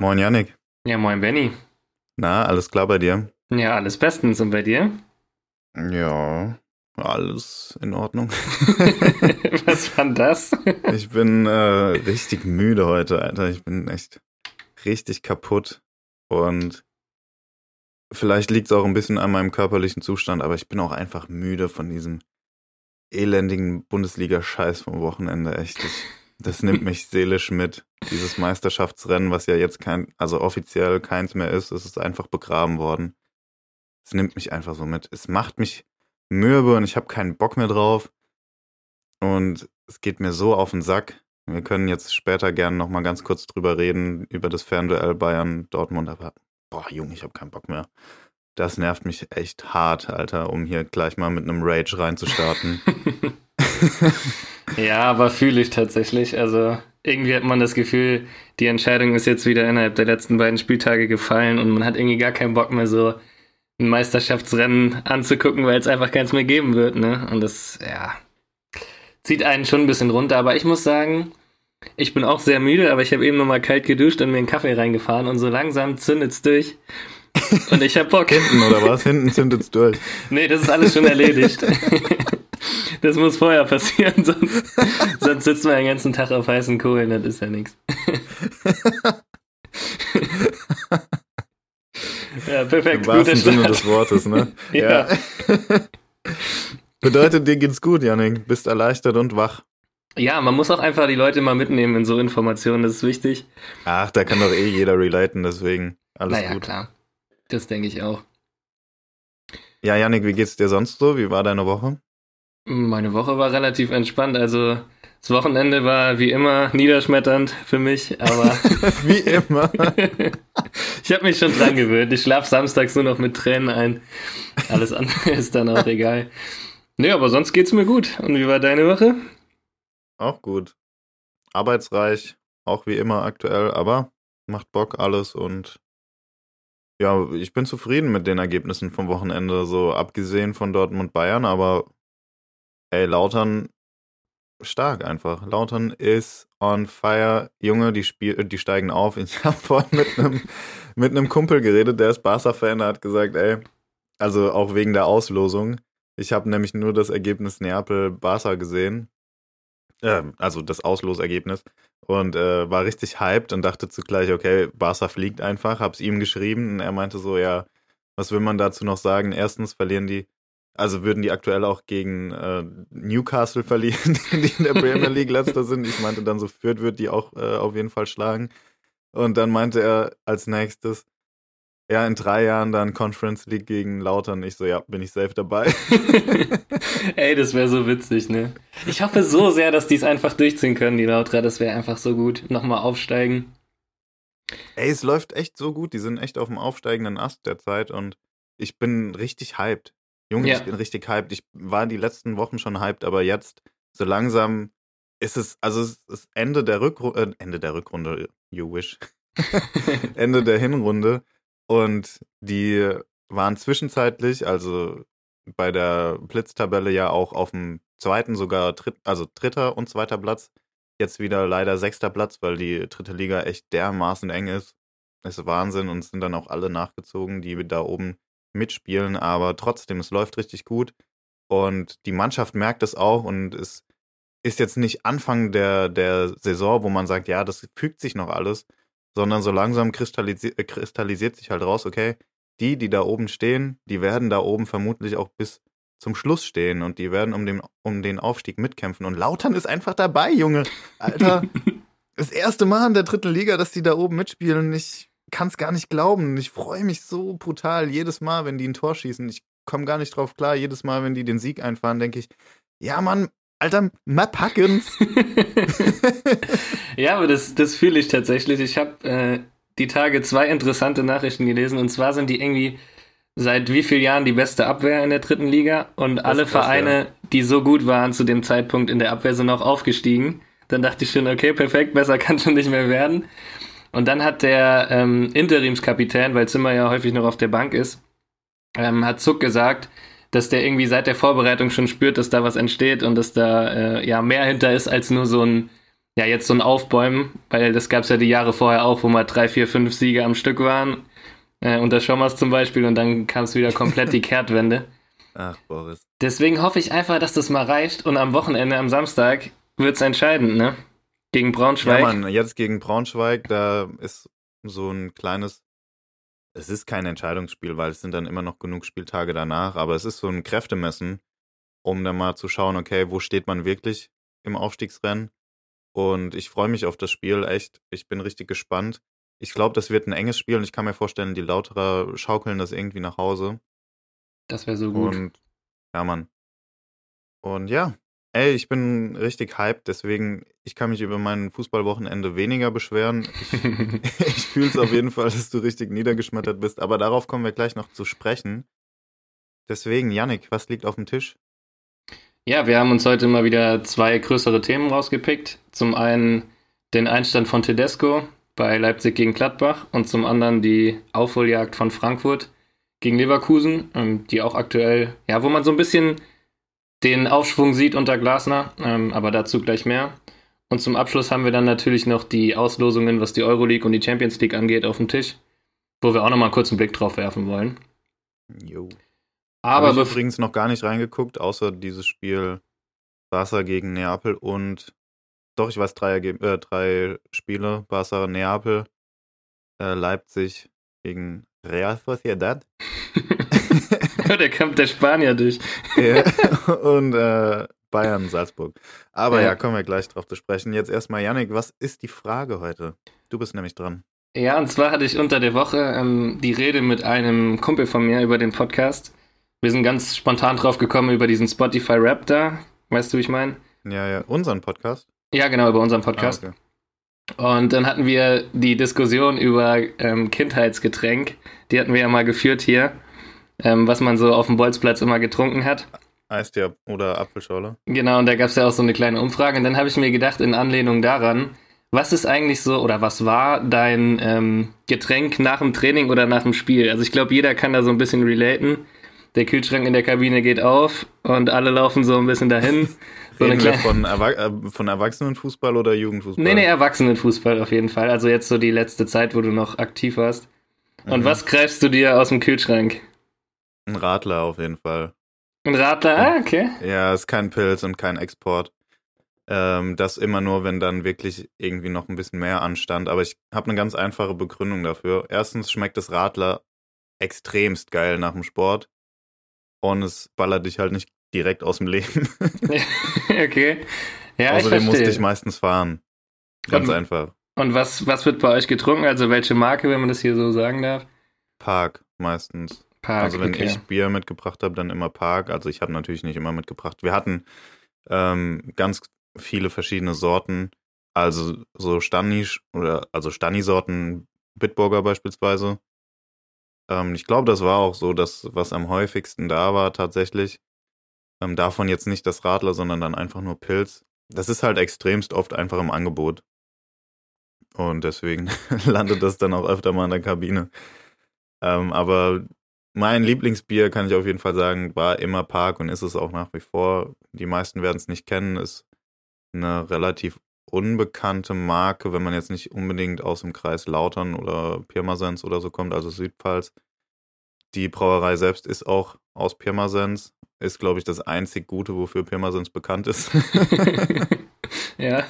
Moin Yannick. Ja, moin Benny. Na, alles klar bei dir? Ja, alles bestens. Und bei dir? Ja, alles in Ordnung. Was war das? ich bin äh, richtig müde heute, Alter. Ich bin echt richtig kaputt. Und vielleicht liegt es auch ein bisschen an meinem körperlichen Zustand, aber ich bin auch einfach müde von diesem elendigen Bundesliga-Scheiß vom Wochenende. Echt. Ich, das nimmt mich seelisch mit. Dieses Meisterschaftsrennen, was ja jetzt kein, also offiziell keins mehr ist, es ist einfach begraben worden. Es nimmt mich einfach so mit. Es macht mich mürbe und ich habe keinen Bock mehr drauf. Und es geht mir so auf den Sack. Wir können jetzt später gerne nochmal ganz kurz drüber reden, über das Fernduell Bayern-Dortmund, aber boah, Junge, ich habe keinen Bock mehr. Das nervt mich echt hart, Alter, um hier gleich mal mit einem Rage reinzustarten. ja, aber fühle ich tatsächlich. Also irgendwie hat man das Gefühl, die Entscheidung ist jetzt wieder innerhalb der letzten beiden Spieltage gefallen und man hat irgendwie gar keinen Bock mehr so ein Meisterschaftsrennen anzugucken, weil es einfach keins mehr geben wird, ne? Und das, ja, zieht einen schon ein bisschen runter. Aber ich muss sagen, ich bin auch sehr müde, aber ich habe eben nochmal kalt geduscht und mir einen Kaffee reingefahren und so langsam zündet es durch. Und ich hab Bock. Hinten oder was? Hinten zündet es durch. Nee, das ist alles schon erledigt. Das muss vorher passieren, sonst, sonst sitzt man den ganzen Tag auf heißen Kohlen, das ist ja nichts. Ja, perfekt. Im wahrsten Sinne des Wortes, ne? ja. ja. Bedeutet, dir geht's gut, Janik. Bist erleichtert und wach. Ja, man muss auch einfach die Leute mal mitnehmen in so Informationen, das ist wichtig. Ach, da kann doch eh jeder relaten, deswegen alles naja, gut. klar. Das denke ich auch. Ja, Janik, wie geht's dir sonst so? Wie war deine Woche? Meine Woche war relativ entspannt. Also das Wochenende war wie immer niederschmetternd für mich, aber. wie immer. ich habe mich schon dran gewöhnt. Ich schlafe samstags nur noch mit Tränen ein. Alles andere ist dann auch egal. Nee, aber sonst geht's mir gut. Und wie war deine Woche? Auch gut. Arbeitsreich, auch wie immer aktuell, aber macht Bock alles und ja, ich bin zufrieden mit den Ergebnissen vom Wochenende, so abgesehen von Dortmund Bayern, aber ey, Lautern stark einfach. Lautern ist on fire. Junge, die, spiel die steigen auf. Ich habe vorhin mit einem mit Kumpel geredet, der ist Barca-Fan, der hat gesagt, ey, also auch wegen der Auslosung. Ich habe nämlich nur das Ergebnis Neapel-Barca gesehen. Äh, also das Auslosergebnis. Und äh, war richtig hyped und dachte zugleich, okay, Barca fliegt einfach. Hab's ihm geschrieben und er meinte so, ja, was will man dazu noch sagen? Erstens verlieren die also würden die aktuell auch gegen äh, Newcastle verlieren, die in der Premier League letzter sind. Ich meinte dann so, Fürth wird die auch äh, auf jeden Fall schlagen. Und dann meinte er als nächstes, ja, in drei Jahren dann Conference League gegen Lautern. Ich so, ja, bin ich safe dabei. Ey, das wäre so witzig, ne? Ich hoffe so sehr, dass die es einfach durchziehen können, die Lauterer. Das wäre einfach so gut. Nochmal aufsteigen. Ey, es läuft echt so gut. Die sind echt auf dem aufsteigenden Ast derzeit und ich bin richtig hyped. Junge, ja. ich bin richtig hyped. Ich war die letzten Wochen schon hyped, aber jetzt so langsam ist es, also es ist Ende der Rückrunde, äh, Ende der Rückrunde, you wish. Ende der Hinrunde. Und die waren zwischenzeitlich, also bei der Blitztabelle ja auch auf dem zweiten, sogar dritt, also dritter und zweiter Platz. Jetzt wieder leider sechster Platz, weil die dritte Liga echt dermaßen eng ist. ist Wahnsinn und sind dann auch alle nachgezogen, die da oben mitspielen, aber trotzdem, es läuft richtig gut. Und die Mannschaft merkt es auch und es ist jetzt nicht Anfang der, der Saison, wo man sagt, ja, das fügt sich noch alles, sondern so langsam kristallisi äh, kristallisiert sich halt raus, okay, die, die da oben stehen, die werden da oben vermutlich auch bis zum Schluss stehen und die werden um den, um den Aufstieg mitkämpfen. Und Lautern ist einfach dabei, Junge. Alter, das erste Mal in der dritten Liga, dass die da oben mitspielen. Ich kann es gar nicht glauben. Ich freue mich so brutal jedes Mal, wenn die ein Tor schießen. Ich komme gar nicht drauf klar. Jedes Mal, wenn die den Sieg einfahren, denke ich, ja, Mann, Alter, mal packen's. ja, aber das, das fühle ich tatsächlich. Ich habe äh, die Tage zwei interessante Nachrichten gelesen. Und zwar sind die irgendwie seit wie vielen Jahren die beste Abwehr in der dritten Liga. Und alle krass, Vereine, ja. die so gut waren zu dem Zeitpunkt in der Abwehr, sind auch aufgestiegen. Dann dachte ich schon, okay, perfekt, besser kann schon nicht mehr werden. Und dann hat der ähm, Interimskapitän, weil Zimmer ja häufig noch auf der Bank ist, ähm, hat Zuck gesagt, dass der irgendwie seit der Vorbereitung schon spürt, dass da was entsteht und dass da äh, ja mehr hinter ist als nur so ein ja, jetzt so ein Aufbäumen, weil das gab es ja die Jahre vorher auch, wo mal drei, vier, fünf Siege am Stück waren. Äh, unter Schommers zum Beispiel und dann kam es wieder komplett die Kehrtwende. Ach, Boris. Deswegen hoffe ich einfach, dass das mal reicht und am Wochenende, am Samstag, wird es entscheidend, ne? Gegen Braunschweig. Ja, Mann, jetzt gegen Braunschweig, da ist so ein kleines. Es ist kein Entscheidungsspiel, weil es sind dann immer noch genug Spieltage danach, aber es ist so ein Kräftemessen, um dann mal zu schauen, okay, wo steht man wirklich im Aufstiegsrennen? Und ich freue mich auf das Spiel, echt. Ich bin richtig gespannt. Ich glaube, das wird ein enges Spiel und ich kann mir vorstellen, die Lauterer schaukeln das irgendwie nach Hause. Das wäre so gut. Und ja, Mann. Und ja, ey, ich bin richtig hyped, deswegen, ich kann mich über mein Fußballwochenende weniger beschweren. Ich, ich fühle es auf jeden Fall, dass du richtig niedergeschmettert bist, aber darauf kommen wir gleich noch zu sprechen. Deswegen, Yannick, was liegt auf dem Tisch? Ja, wir haben uns heute mal wieder zwei größere Themen rausgepickt. Zum einen den Einstand von Tedesco bei Leipzig gegen Gladbach und zum anderen die Aufholjagd von Frankfurt gegen Leverkusen, ähm, die auch aktuell, ja, wo man so ein bisschen den Aufschwung sieht unter Glasner, ähm, aber dazu gleich mehr. Und zum Abschluss haben wir dann natürlich noch die Auslosungen, was die Euroleague und die Champions League angeht, auf dem Tisch, wo wir auch nochmal kurz einen Blick drauf werfen wollen. Jo. Aber Habe ich übrigens noch gar nicht reingeguckt, außer dieses Spiel Barca gegen Neapel und doch, ich weiß drei, äh, drei Spiele, Barca, Neapel, äh, Leipzig gegen Real Sociedad. der kommt der Spanier durch. ja, und äh, Bayern, Salzburg. Aber ja. ja, kommen wir gleich drauf zu sprechen. Jetzt erstmal, Yannick, was ist die Frage heute? Du bist nämlich dran. Ja, und zwar hatte ich unter der Woche ähm, die Rede mit einem Kumpel von mir über den Podcast. Wir sind ganz spontan drauf gekommen über diesen Spotify-Rap da. Weißt du, wie ich meine? Ja, ja, unseren Podcast. Ja, genau, über unseren Podcast. Ah, okay. Und dann hatten wir die Diskussion über ähm, Kindheitsgetränk. Die hatten wir ja mal geführt hier, ähm, was man so auf dem Bolzplatz immer getrunken hat. Eistee oder Apfelschorle. Genau, und da gab es ja auch so eine kleine Umfrage. Und dann habe ich mir gedacht, in Anlehnung daran, was ist eigentlich so oder was war dein ähm, Getränk nach dem Training oder nach dem Spiel? Also ich glaube, jeder kann da so ein bisschen relaten. Der Kühlschrank in der Kabine geht auf und alle laufen so ein bisschen dahin. So Reden wir von, Erwa äh, von Erwachsenenfußball oder Jugendfußball? Nee, nee, Erwachsenenfußball auf jeden Fall. Also jetzt so die letzte Zeit, wo du noch aktiv warst. Und mhm. was greifst du dir aus dem Kühlschrank? Ein Radler auf jeden Fall. Ein Radler, ah, okay. Ja, ist kein Pilz und kein Export. Ähm, das immer nur, wenn dann wirklich irgendwie noch ein bisschen mehr anstand. Aber ich habe eine ganz einfache Begründung dafür. Erstens schmeckt das Radler extremst geil nach dem Sport. Und es ballert dich halt nicht direkt aus dem Leben. okay. Ja, Außerdem musste ich meistens fahren. Ganz und, einfach. Und was, was wird bei euch getrunken? Also welche Marke, wenn man das hier so sagen darf? Park meistens. Park, also wenn okay. ich Bier mitgebracht habe, dann immer Park. Also ich habe natürlich nicht immer mitgebracht. Wir hatten ähm, ganz viele verschiedene Sorten. Also so Stani oder also Stani-Sorten, Bitburger beispielsweise. Ähm, ich glaube, das war auch so das, was am häufigsten da war tatsächlich. Ähm, davon jetzt nicht das Radler, sondern dann einfach nur Pilz. Das ist halt extremst oft einfach im Angebot. Und deswegen landet das dann auch öfter mal in der Kabine. Ähm, aber mein Lieblingsbier, kann ich auf jeden Fall sagen, war immer Park und ist es auch nach wie vor. Die meisten werden es nicht kennen, ist eine relativ unbekannte Marke, wenn man jetzt nicht unbedingt aus dem Kreis Lautern oder Pirmasens oder so kommt, also Südpfalz. Die Brauerei selbst ist auch aus Pirmasens, ist, glaube ich, das einzig Gute, wofür Pirmasens bekannt ist. ja.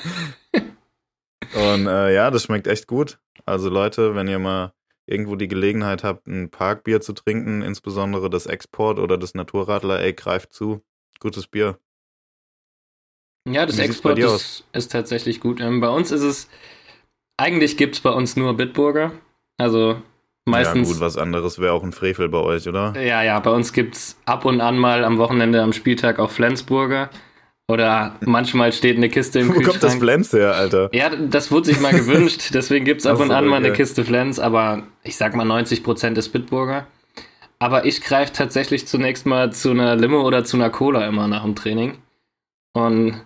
Und äh, ja, das schmeckt echt gut. Also Leute, wenn ihr mal irgendwo die Gelegenheit habt, ein Parkbier zu trinken, insbesondere das Export oder das Naturradler, ey, greift zu. Gutes Bier. Ja, das Export ist, ist, tatsächlich gut. Ähm, bei uns ist es, eigentlich gibt es bei uns nur Bitburger. Also meistens. Ja, gut, was anderes wäre auch ein Frevel bei euch, oder? Ja, ja, bei uns gibt es ab und an mal am Wochenende am Spieltag auch Flensburger. Oder manchmal steht eine Kiste im Wo Kühlschrank. Wo kommt das Flens her, Alter? Ja, das wurde sich mal gewünscht. Deswegen gibt es ab und an mal eine Kiste Flens. Aber ich sag mal 90% ist Bitburger. Aber ich greife tatsächlich zunächst mal zu einer Limo oder zu einer Cola immer nach dem Training. Und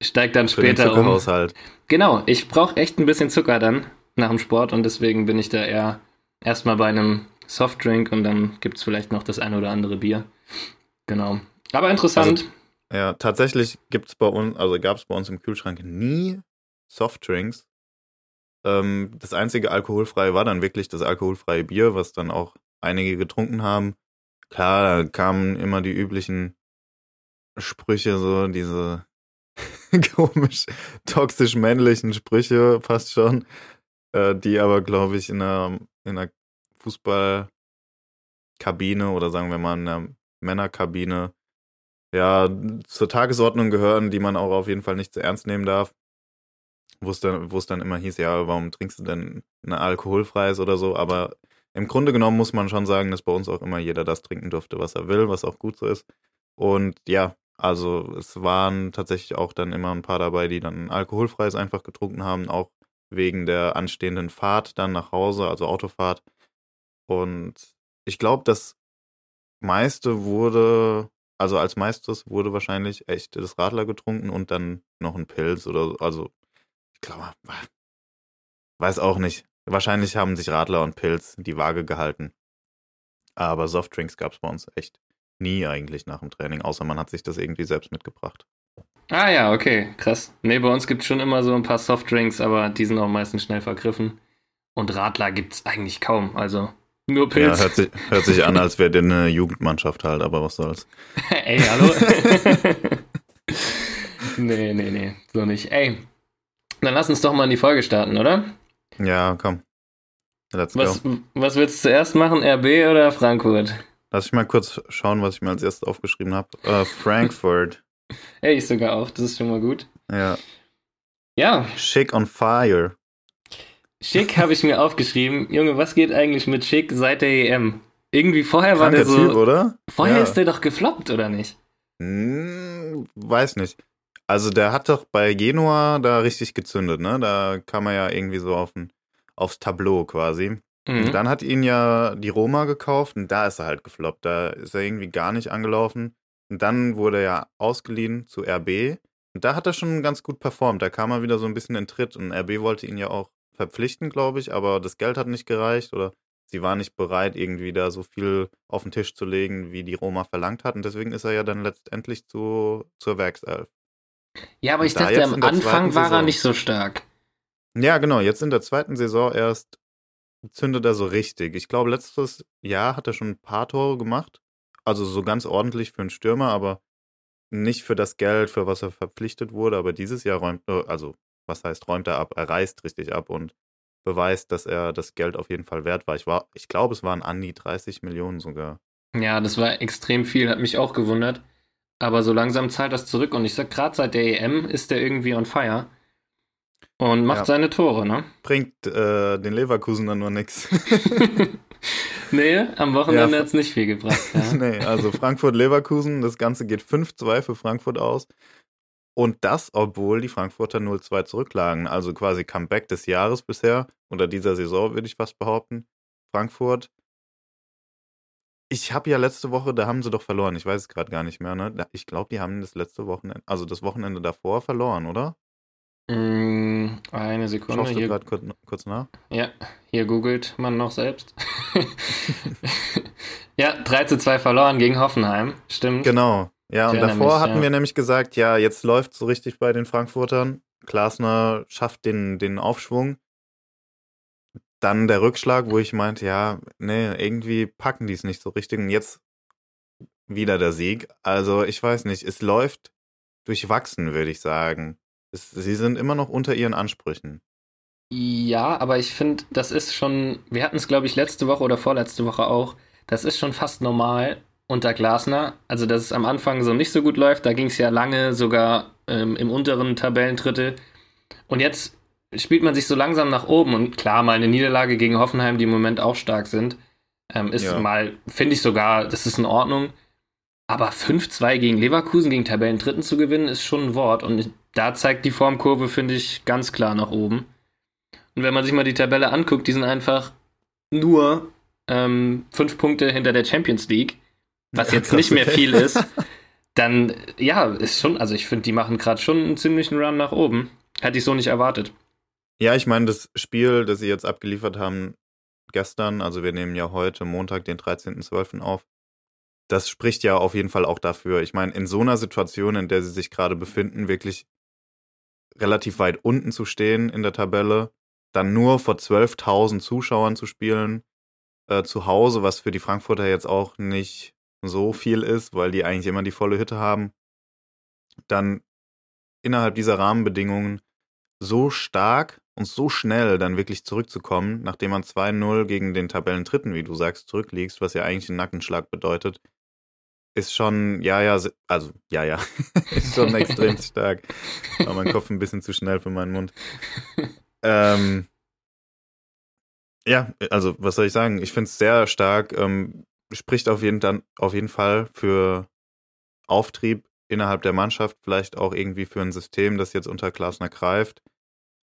steigt dann Für später den um. Genau, ich brauche echt ein bisschen Zucker dann nach dem Sport und deswegen bin ich da eher erstmal bei einem Softdrink und dann gibt es vielleicht noch das eine oder andere Bier. Genau. Aber interessant. Also, ja, tatsächlich gibt es bei uns, also gab es bei uns im Kühlschrank nie Softdrinks. Ähm, das einzige alkoholfreie war dann wirklich das alkoholfreie Bier, was dann auch einige getrunken haben. Klar, da kamen immer die üblichen Sprüche, so diese komisch toxisch männlichen Sprüche fast schon, äh, die aber, glaube ich, in einer, in einer Fußballkabine oder sagen wir mal in einer Männerkabine ja zur Tagesordnung gehören, die man auch auf jeden Fall nicht zu ernst nehmen darf. Wo es dann, dann immer hieß, ja, warum trinkst du denn eine alkoholfreies oder so? Aber im Grunde genommen muss man schon sagen, dass bei uns auch immer jeder das trinken durfte, was er will, was auch gut so ist. Und ja, also es waren tatsächlich auch dann immer ein paar dabei, die dann alkoholfreies einfach getrunken haben, auch wegen der anstehenden Fahrt dann nach Hause, also Autofahrt. Und ich glaube, das meiste wurde, also als meistes wurde wahrscheinlich echt das Radler getrunken und dann noch ein Pilz oder so. Also ich glaube, weiß auch nicht. Wahrscheinlich haben sich Radler und Pilz die Waage gehalten. Aber Softdrinks gab es bei uns echt nie eigentlich nach dem Training, außer man hat sich das irgendwie selbst mitgebracht. Ah ja, okay, krass. Nee, bei uns gibt es schon immer so ein paar Softdrinks, aber die sind auch meistens schnell vergriffen. Und Radler gibt es eigentlich kaum, also nur Pilz. Ja, hört sich, hört sich an, als wäre der eine Jugendmannschaft halt, aber was soll's. Ey, hallo? nee, nee, nee, so nicht. Ey, dann lass uns doch mal in die Folge starten, oder? Ja, komm. Let's was, go. Was willst du zuerst machen, RB oder Frankfurt? Lass ich mal kurz schauen, was ich mir als erstes aufgeschrieben habe. Uh, Frankfurt. Ey, ich sogar auch, das ist schon mal gut. Ja. Ja. Schick on fire. Schick habe ich mir aufgeschrieben. Junge, was geht eigentlich mit Schick seit der EM? Irgendwie vorher Kranker war der so. Typ, oder? Vorher ja. ist der doch gefloppt, oder nicht? Hm, weiß nicht. Also der hat doch bei Genua da richtig gezündet, ne? Da kam er ja irgendwie so auf ein, aufs Tableau quasi. Mhm. Dann hat ihn ja die Roma gekauft und da ist er halt gefloppt. Da ist er irgendwie gar nicht angelaufen. Und dann wurde er ja ausgeliehen zu RB. Und da hat er schon ganz gut performt. Da kam er wieder so ein bisschen in Tritt. Und RB wollte ihn ja auch verpflichten, glaube ich, aber das Geld hat nicht gereicht oder sie war nicht bereit, irgendwie da so viel auf den Tisch zu legen, wie die Roma verlangt hat. Und deswegen ist er ja dann letztendlich zu, zur Werkself. Ja, aber ich dachte, am Anfang war er nicht so stark. Ja, genau. Jetzt in der zweiten Saison erst zündet er so richtig. Ich glaube, letztes Jahr hat er schon ein paar Tore gemacht. Also so ganz ordentlich für einen Stürmer, aber nicht für das Geld, für was er verpflichtet wurde. Aber dieses Jahr räumt, äh, also was heißt räumt er ab? Er reißt richtig ab und beweist, dass er das Geld auf jeden Fall wert war. Ich, war, ich glaube, es waren an die 30 Millionen sogar. Ja, das war extrem viel, hat mich auch gewundert. Aber so langsam zahlt das zurück und ich sag, gerade seit der EM ist er irgendwie on fire. Und macht ja. seine Tore, ne? Bringt äh, den Leverkusen dann nur nichts. nee, am Wochenende ja, hat es nicht viel gebracht. Ja. nee, also Frankfurt-Leverkusen, das Ganze geht 5-2 für Frankfurt aus. Und das, obwohl die Frankfurter 0-2 zurücklagen. Also quasi Comeback des Jahres bisher, oder dieser Saison, würde ich fast behaupten. Frankfurt. Ich habe ja letzte Woche, da haben sie doch verloren. Ich weiß es gerade gar nicht mehr. Ne? Ich glaube, die haben das letzte Wochenende, also das Wochenende davor verloren, oder? Mm, eine Sekunde. Schaust du gerade kurz, kurz, nach? Ja, hier googelt man noch selbst. ja, 3 zu 2 verloren gegen Hoffenheim, stimmt. Genau. Ja, und davor mich, hatten ja. wir nämlich gesagt, ja, jetzt läuft so richtig bei den Frankfurtern. Glasner schafft den, den Aufschwung. Dann der Rückschlag, wo ich meinte, ja, nee, irgendwie packen die es nicht so richtig. Und jetzt wieder der Sieg. Also ich weiß nicht, es läuft durchwachsen, würde ich sagen sie sind immer noch unter ihren Ansprüchen. Ja, aber ich finde, das ist schon, wir hatten es, glaube ich, letzte Woche oder vorletzte Woche auch, das ist schon fast normal unter Glasner. Also, dass es am Anfang so nicht so gut läuft, da ging es ja lange sogar ähm, im unteren Tabellendrittel. Und jetzt spielt man sich so langsam nach oben und klar, mal eine Niederlage gegen Hoffenheim, die im Moment auch stark sind, ähm, ist ja. mal, finde ich sogar, das ist in Ordnung. Aber 5-2 gegen Leverkusen, gegen Tabellendritten zu gewinnen, ist schon ein Wort. Und da zeigt die Formkurve, finde ich, ganz klar nach oben. Und wenn man sich mal die Tabelle anguckt, die sind einfach nur ähm, fünf Punkte hinter der Champions League, was ja, jetzt nicht mehr viel ist. Dann, ja, ist schon, also ich finde, die machen gerade schon einen ziemlichen Run nach oben. Hätte ich so nicht erwartet. Ja, ich meine, das Spiel, das sie jetzt abgeliefert haben gestern, also wir nehmen ja heute Montag, den 13.12. auf, das spricht ja auf jeden Fall auch dafür. Ich meine, in so einer Situation, in der sie sich gerade befinden, wirklich relativ weit unten zu stehen in der Tabelle, dann nur vor 12.000 Zuschauern zu spielen, äh, zu Hause, was für die Frankfurter jetzt auch nicht so viel ist, weil die eigentlich immer die volle Hütte haben, dann innerhalb dieser Rahmenbedingungen so stark und so schnell dann wirklich zurückzukommen, nachdem man 2-0 gegen den Tabellendritten, wie du sagst, zurückliegst, was ja eigentlich einen Nackenschlag bedeutet, ist schon, ja, ja, also, ja, ja, ist schon extrem stark. War mein Kopf ein bisschen zu schnell für meinen Mund. Ähm, ja, also, was soll ich sagen? Ich finde es sehr stark. Ähm, spricht auf jeden, dann, auf jeden Fall für Auftrieb innerhalb der Mannschaft, vielleicht auch irgendwie für ein System, das jetzt unter Klasner greift.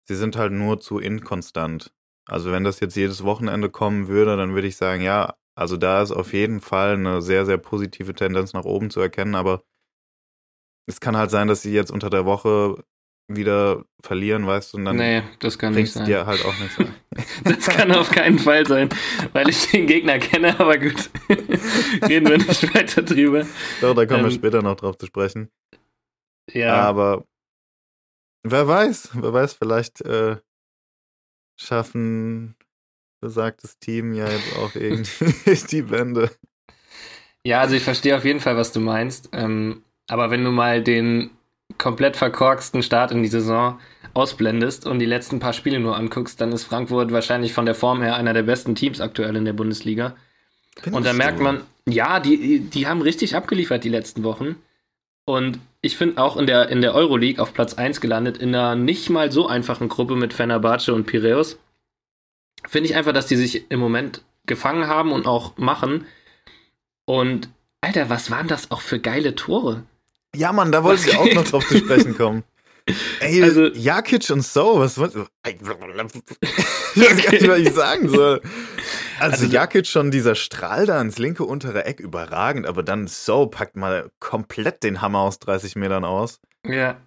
Sie sind halt nur zu inkonstant. Also wenn das jetzt jedes Wochenende kommen würde, dann würde ich sagen, ja, also da ist auf jeden Fall eine sehr, sehr positive Tendenz nach oben zu erkennen, aber es kann halt sein, dass sie jetzt unter der Woche wieder verlieren, weißt du, und dann nee, das kann nicht sein. dir halt auch nicht sein. das kann auf keinen Fall sein, weil ich den Gegner kenne, aber gut. Reden wir nicht weiter drüber. Doch, da kommen ähm, wir später noch drauf zu sprechen. Ja. Aber wer weiß, wer weiß, vielleicht äh, schaffen besagtes Team ja jetzt auch irgendwie die Wende. Ja, also ich verstehe auf jeden Fall, was du meinst. Ähm, aber wenn du mal den komplett verkorksten Start in die Saison ausblendest und die letzten paar Spiele nur anguckst, dann ist Frankfurt wahrscheinlich von der Form her einer der besten Teams aktuell in der Bundesliga. Findest und da merkt man, ja, die, die haben richtig abgeliefert die letzten Wochen. Und ich finde auch in der, in der Euroleague auf Platz 1 gelandet, in einer nicht mal so einfachen Gruppe mit Fenerbahce und Piraeus. Finde ich einfach, dass die sich im Moment gefangen haben und auch machen. Und Alter, was waren das auch für geile Tore? Ja, Mann, da wollte ich auch noch drauf zu sprechen kommen. Ey, also, Jakic und So, was was? Ich weiß gar nicht, was ich sagen soll. Also, also Jakic schon dieser Strahl da ins linke untere Eck überragend, aber dann So packt mal komplett den Hammer aus 30 Metern aus. Ja.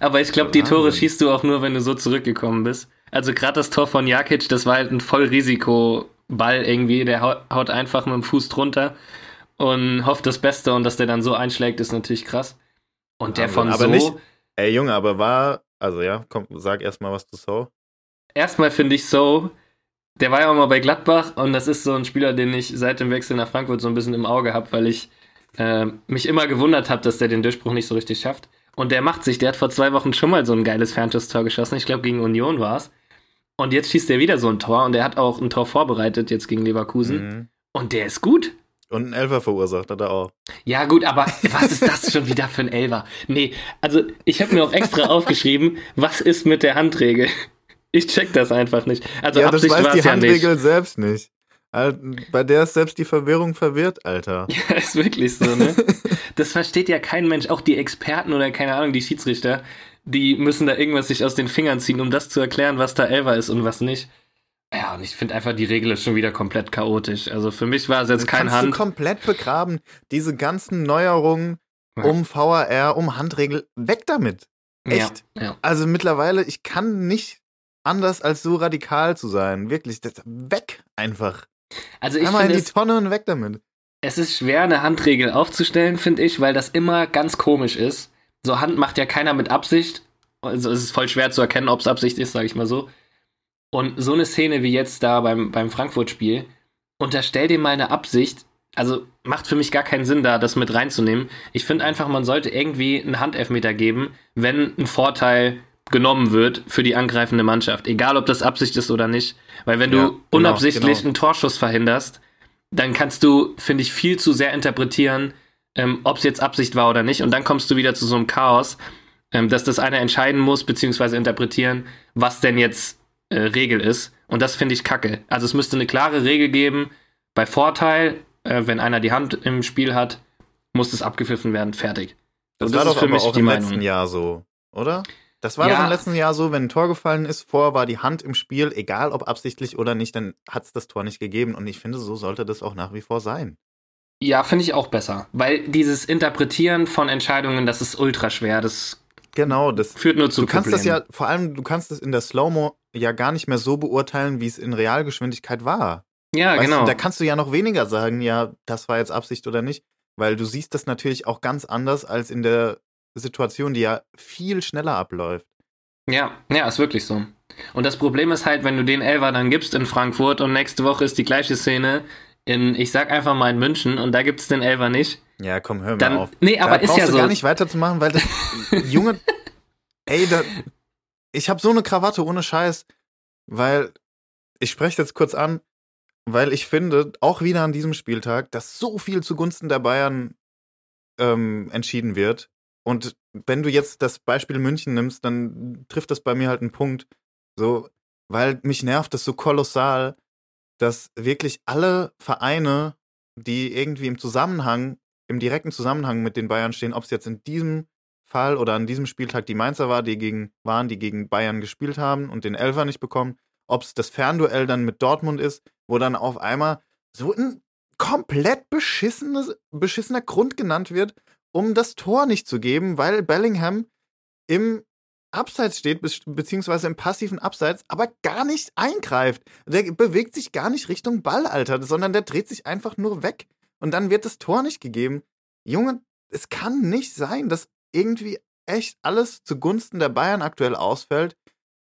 Aber ich glaube, die Tore schießt du auch nur, wenn du so zurückgekommen bist. Also gerade das Tor von Jakic, das war halt ein Vollrisikoball irgendwie. Der haut einfach mit dem Fuß drunter und hofft das Beste und dass der dann so einschlägt, ist natürlich krass. Und der aber, von aber so. Nicht, ey Junge, aber war, also ja, komm, sag erstmal was zu So. Erstmal finde ich So, der war ja auch mal bei Gladbach und das ist so ein Spieler, den ich seit dem Wechsel nach Frankfurt so ein bisschen im Auge habe, weil ich äh, mich immer gewundert habe, dass der den Durchbruch nicht so richtig schafft. Und der macht sich, der hat vor zwei Wochen schon mal so ein geiles Fernschuss-Tor geschossen. Ich glaube, gegen Union war es. Und jetzt schießt er wieder so ein Tor und er hat auch ein Tor vorbereitet jetzt gegen Leverkusen. Mhm. Und der ist gut. Und ein Elfer verursacht hat er auch. Ja, gut, aber was ist das schon wieder für ein Elfer? Nee, also ich habe mir auch extra aufgeschrieben, was ist mit der Handregel? Ich check das einfach nicht. Also ja, das weiß die Handregel ja selbst nicht. Bei der ist selbst die Verwirrung verwirrt, Alter. Ja, ist wirklich so, ne? Das versteht ja kein Mensch, auch die Experten oder keine Ahnung, die Schiedsrichter, die müssen da irgendwas sich aus den Fingern ziehen, um das zu erklären, was da Elfer ist und was nicht. Ja, und ich finde einfach, die Regel ist schon wieder komplett chaotisch. Also für mich war es jetzt kein Hand. Du komplett begraben. Diese ganzen Neuerungen ja. um VAR, um Handregel, weg damit. Echt. Ja, ja. Also mittlerweile, ich kann nicht anders als so radikal zu sein. Wirklich, das, weg einfach. Also ich Einmal in die Tonne und weg damit. Es ist schwer, eine Handregel aufzustellen, finde ich, weil das immer ganz komisch ist. So Hand macht ja keiner mit Absicht. Also es ist voll schwer zu erkennen, ob es Absicht ist, sage ich mal so. Und so eine Szene wie jetzt da beim, beim Frankfurt-Spiel, unterstell dir mal eine Absicht. Also macht für mich gar keinen Sinn, da das mit reinzunehmen. Ich finde einfach, man sollte irgendwie einen Handelfmeter geben, wenn ein Vorteil genommen wird für die angreifende Mannschaft. Egal, ob das Absicht ist oder nicht. Weil wenn ja, du genau, unabsichtlich genau. einen Torschuss verhinderst, dann kannst du, finde ich, viel zu sehr interpretieren, ähm, ob es jetzt Absicht war oder nicht. Und dann kommst du wieder zu so einem Chaos, ähm, dass das einer entscheiden muss, beziehungsweise interpretieren, was denn jetzt äh, Regel ist. Und das finde ich kacke. Also es müsste eine klare Regel geben. Bei Vorteil, äh, wenn einer die Hand im Spiel hat, muss es abgepfiffen werden. Fertig. Das, das war doch für mich auch im Meinung. letzten Jahr so, oder? Das war ja. doch im letzten Jahr so, wenn ein Tor gefallen ist, vorher war die Hand im Spiel, egal ob absichtlich oder nicht, dann hat es das Tor nicht gegeben. Und ich finde, so sollte das auch nach wie vor sein. Ja, finde ich auch besser. Weil dieses Interpretieren von Entscheidungen, das ist ultra schwer. Das Genau, das führt nur zu Du kannst Problemen. das ja, vor allem, du kannst es in der Slow-Mo ja gar nicht mehr so beurteilen, wie es in Realgeschwindigkeit war. Ja, weißt genau. Du, da kannst du ja noch weniger sagen, ja, das war jetzt Absicht oder nicht, weil du siehst das natürlich auch ganz anders als in der Situation, die ja viel schneller abläuft. Ja, ja, ist wirklich so. Und das Problem ist halt, wenn du den Elver dann gibst in Frankfurt und nächste Woche ist die gleiche Szene in, ich sag einfach mal in München und da gibt es den Elver nicht. Ja, komm, hör mal dann, auf. Nee, aber da ist ja du so. gar nicht weiterzumachen, weil das Junge, ey, da, ich habe so eine Krawatte ohne Scheiß, weil ich spreche jetzt kurz an, weil ich finde, auch wieder an diesem Spieltag, dass so viel zugunsten der Bayern ähm, entschieden wird. Und wenn du jetzt das Beispiel München nimmst, dann trifft das bei mir halt einen Punkt. So, weil mich nervt das so kolossal, dass wirklich alle Vereine, die irgendwie im Zusammenhang, im direkten Zusammenhang mit den Bayern stehen, ob es jetzt in diesem Fall oder an diesem Spieltag die Mainzer war, die gegen, waren, die gegen Bayern gespielt haben und den Elfer nicht bekommen, ob es das Fernduell dann mit Dortmund ist, wo dann auf einmal so ein komplett beschissenes, beschissener Grund genannt wird, um das Tor nicht zu geben, weil Bellingham im Abseits steht, beziehungsweise im passiven Abseits, aber gar nicht eingreift. Der bewegt sich gar nicht Richtung Ball, Alter, sondern der dreht sich einfach nur weg. Und dann wird das Tor nicht gegeben. Junge, es kann nicht sein, dass irgendwie echt alles zugunsten der Bayern aktuell ausfällt.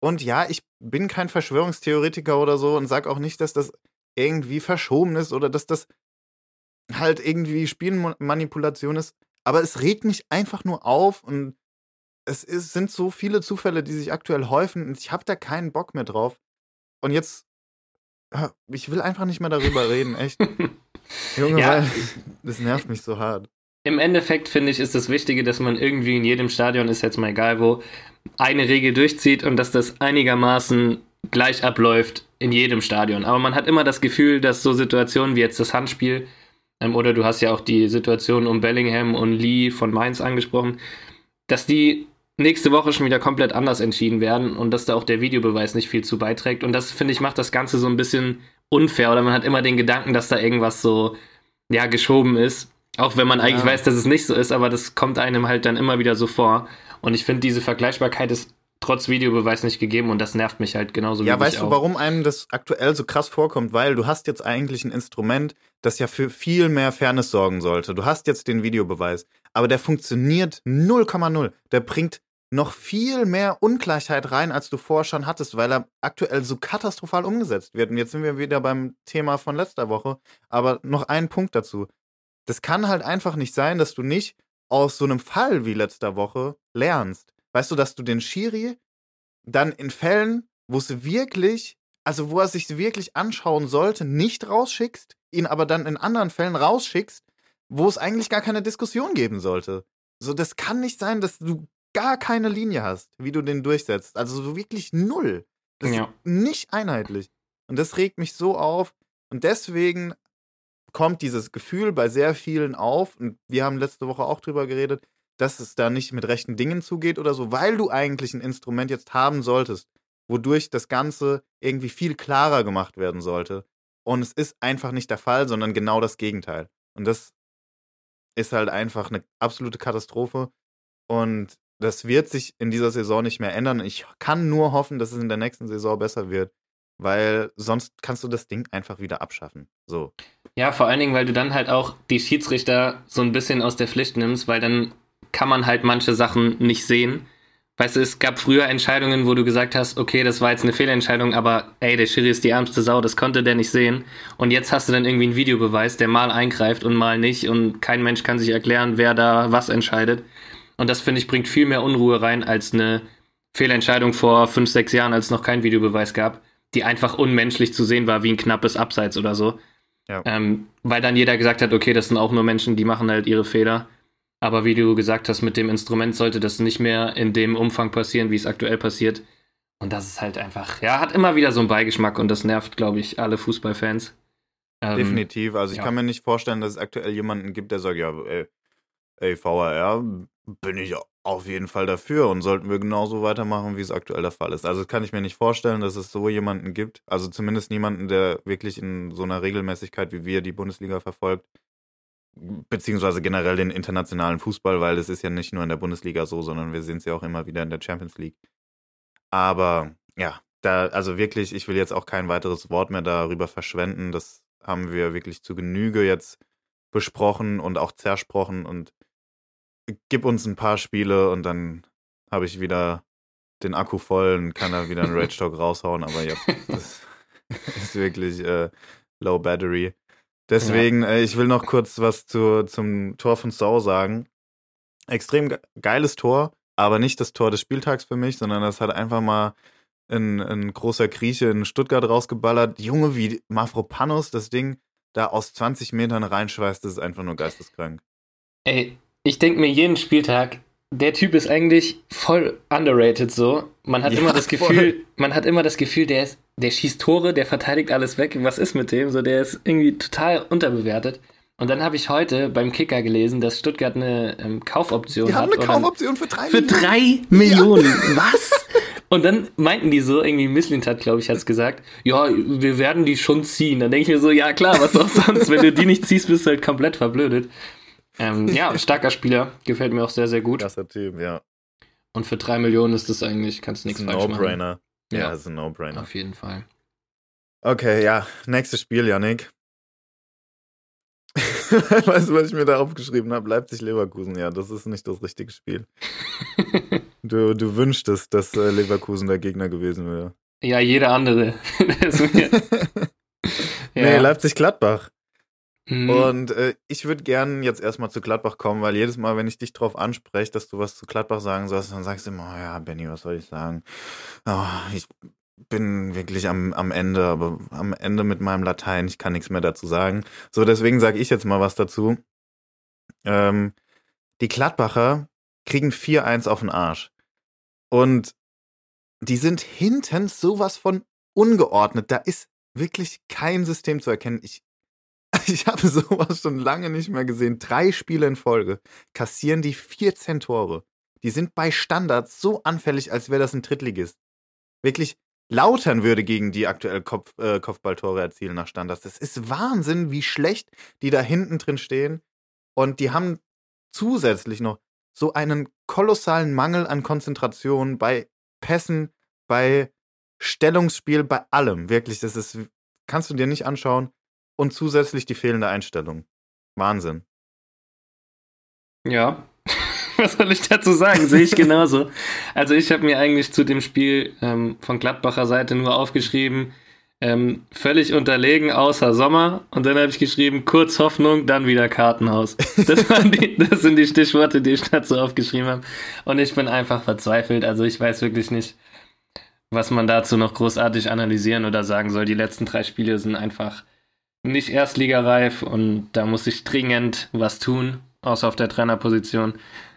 Und ja, ich bin kein Verschwörungstheoretiker oder so und sag auch nicht, dass das irgendwie verschoben ist oder dass das halt irgendwie Spielmanipulation ist. Aber es regt mich einfach nur auf und es ist, sind so viele Zufälle, die sich aktuell häufen und ich habe da keinen Bock mehr drauf. Und jetzt, ich will einfach nicht mehr darüber reden, echt. Junge, ja. das nervt mich so hart. Im Endeffekt finde ich, ist das Wichtige, dass man irgendwie in jedem Stadion, ist jetzt mal egal wo, eine Regel durchzieht und dass das einigermaßen gleich abläuft in jedem Stadion. Aber man hat immer das Gefühl, dass so Situationen wie jetzt das Handspiel, ähm, oder du hast ja auch die Situation um Bellingham und Lee von Mainz angesprochen, dass die nächste Woche schon wieder komplett anders entschieden werden und dass da auch der Videobeweis nicht viel zu beiträgt. Und das, finde ich, macht das Ganze so ein bisschen unfair. Oder man hat immer den Gedanken, dass da irgendwas so, ja, geschoben ist. Auch wenn man eigentlich ja. weiß, dass es nicht so ist, aber das kommt einem halt dann immer wieder so vor. Und ich finde, diese Vergleichbarkeit ist trotz Videobeweis nicht gegeben und das nervt mich halt genauso ja, wie Ja, weißt du, auch. warum einem das aktuell so krass vorkommt? Weil du hast jetzt eigentlich ein Instrument, das ja für viel mehr Fairness sorgen sollte. Du hast jetzt den Videobeweis, aber der funktioniert 0,0. Der bringt noch viel mehr Ungleichheit rein, als du vorher schon hattest, weil er aktuell so katastrophal umgesetzt wird. Und jetzt sind wir wieder beim Thema von letzter Woche. Aber noch ein Punkt dazu. Das kann halt einfach nicht sein, dass du nicht aus so einem Fall wie letzter Woche lernst. Weißt du, dass du den Schiri dann in Fällen, wo es wirklich, also wo er sich wirklich anschauen sollte, nicht rausschickst, ihn aber dann in anderen Fällen rausschickst, wo es eigentlich gar keine Diskussion geben sollte. So, das kann nicht sein, dass du gar keine Linie hast, wie du den durchsetzt. Also so wirklich null. Das ja. ist nicht einheitlich. Und das regt mich so auf. Und deswegen kommt dieses Gefühl bei sehr vielen auf. Und wir haben letzte Woche auch drüber geredet, dass es da nicht mit rechten Dingen zugeht oder so, weil du eigentlich ein Instrument jetzt haben solltest, wodurch das Ganze irgendwie viel klarer gemacht werden sollte. Und es ist einfach nicht der Fall, sondern genau das Gegenteil. Und das ist halt einfach eine absolute Katastrophe. Und das wird sich in dieser Saison nicht mehr ändern. Ich kann nur hoffen, dass es in der nächsten Saison besser wird, weil sonst kannst du das Ding einfach wieder abschaffen. So. Ja, vor allen Dingen, weil du dann halt auch die Schiedsrichter so ein bisschen aus der Pflicht nimmst, weil dann kann man halt manche Sachen nicht sehen. Weißt du, es gab früher Entscheidungen, wo du gesagt hast, okay, das war jetzt eine Fehlentscheidung, aber ey, der Schiri ist die ärmste Sau, das konnte der nicht sehen. Und jetzt hast du dann irgendwie einen Videobeweis, der mal eingreift und mal nicht und kein Mensch kann sich erklären, wer da was entscheidet. Und das, finde ich, bringt viel mehr Unruhe rein als eine Fehlentscheidung vor fünf, sechs Jahren, als es noch keinen Videobeweis gab, die einfach unmenschlich zu sehen war, wie ein knappes Abseits oder so. Ja. Ähm, weil dann jeder gesagt hat, okay, das sind auch nur Menschen, die machen halt ihre Fehler. Aber wie du gesagt hast, mit dem Instrument sollte das nicht mehr in dem Umfang passieren, wie es aktuell passiert. Und das ist halt einfach, ja, hat immer wieder so einen Beigeschmack und das nervt, glaube ich, alle Fußballfans. Ähm, Definitiv. Also ich ja. kann mir nicht vorstellen, dass es aktuell jemanden gibt, der sagt, ja, ey, ey, VAR bin ich auf jeden Fall dafür und sollten wir genauso weitermachen, wie es aktuell der Fall ist. Also das kann ich mir nicht vorstellen, dass es so jemanden gibt. Also zumindest niemanden, der wirklich in so einer Regelmäßigkeit wie wir die Bundesliga verfolgt, beziehungsweise generell den internationalen Fußball, weil es ist ja nicht nur in der Bundesliga so, sondern wir sehen es ja auch immer wieder in der Champions League. Aber ja, da, also wirklich, ich will jetzt auch kein weiteres Wort mehr darüber verschwenden. Das haben wir wirklich zu Genüge jetzt besprochen und auch zersprochen und gib uns ein paar Spiele und dann habe ich wieder den Akku voll und kann da wieder einen Rage Talk raushauen, aber ja, das ist wirklich äh, Low Battery. Deswegen, ja. äh, ich will noch kurz was zu, zum Tor von Sau sagen. Extrem ge geiles Tor, aber nicht das Tor des Spieltags für mich, sondern das hat einfach mal ein, ein großer Grieche in Stuttgart rausgeballert. Junge, wie Mafropanos das Ding da aus 20 Metern reinschweißt, das ist einfach nur geisteskrank. Ey, ich denke mir jeden Spieltag, der Typ ist eigentlich voll underrated so. Man hat ja, immer das Gefühl, voll. man hat immer das Gefühl, der ist, der schießt Tore, der verteidigt alles weg. Was ist mit dem? So, der ist irgendwie total unterbewertet. Und dann habe ich heute beim Kicker gelesen, dass Stuttgart eine ähm, Kaufoption Die hat. Die haben eine Kaufoption für drei für Millionen. Für drei Millionen. Ja. Was? Und dann meinten die so, irgendwie Misslintat, glaube ich, hat es gesagt, ja, wir werden die schon ziehen. Dann denke ich mir so, ja klar, was auch sonst, wenn du die nicht ziehst, bist du halt komplett verblödet. Ähm, ja, starker Spieler, gefällt mir auch sehr, sehr gut. Krasser Typ, ja. Und für drei Millionen ist das eigentlich, kannst du nichts falsch no machen. No-Brainer. Ja, ja, ist ein No-Brainer. Auf jeden Fall. Okay, ja, nächstes Spiel, Yannick. weißt du, was ich mir da aufgeschrieben habe? Leipzig-Leverkusen, ja, das ist nicht das richtige Spiel. du, du wünschtest, dass äh, Leverkusen der Gegner gewesen wäre. Ja, jeder andere. ja. Nee, Leipzig-Gladbach. Mhm. Und äh, ich würde gern jetzt erstmal zu Gladbach kommen, weil jedes Mal, wenn ich dich drauf anspreche, dass du was zu Gladbach sagen sollst, dann sagst du immer, oh ja, Benny, was soll ich sagen? Oh, ich bin wirklich am, am Ende, aber am Ende mit meinem Latein, ich kann nichts mehr dazu sagen. So, deswegen sage ich jetzt mal was dazu. Ähm, die Gladbacher kriegen 4-1 auf den Arsch. Und die sind hinten sowas von ungeordnet. Da ist wirklich kein System zu erkennen. Ich, ich habe sowas schon lange nicht mehr gesehen. Drei Spiele in Folge kassieren die 14 Tore. Die sind bei Standards so anfällig, als wäre das ein Drittligist. Wirklich, Lautern würde gegen die aktuell Kopf, äh, Kopfballtore erzielen nach Standards. Das ist Wahnsinn, wie schlecht die da hinten drin stehen. Und die haben zusätzlich noch so einen kolossalen Mangel an Konzentration bei Pässen, bei Stellungsspiel, bei allem. Wirklich, das ist, kannst du dir nicht anschauen. Und zusätzlich die fehlende Einstellung. Wahnsinn. Ja, was soll ich dazu sagen? Sehe ich genauso. Also ich habe mir eigentlich zu dem Spiel ähm, von Gladbacher Seite nur aufgeschrieben, ähm, völlig unterlegen außer Sommer. Und dann habe ich geschrieben, kurz Hoffnung, dann wieder Kartenhaus. Das, die, das sind die Stichworte, die ich dazu aufgeschrieben habe. Und ich bin einfach verzweifelt. Also ich weiß wirklich nicht, was man dazu noch großartig analysieren oder sagen soll. Die letzten drei Spiele sind einfach nicht erstligareif und da muss ich dringend was tun, außer auf der Trainerposition.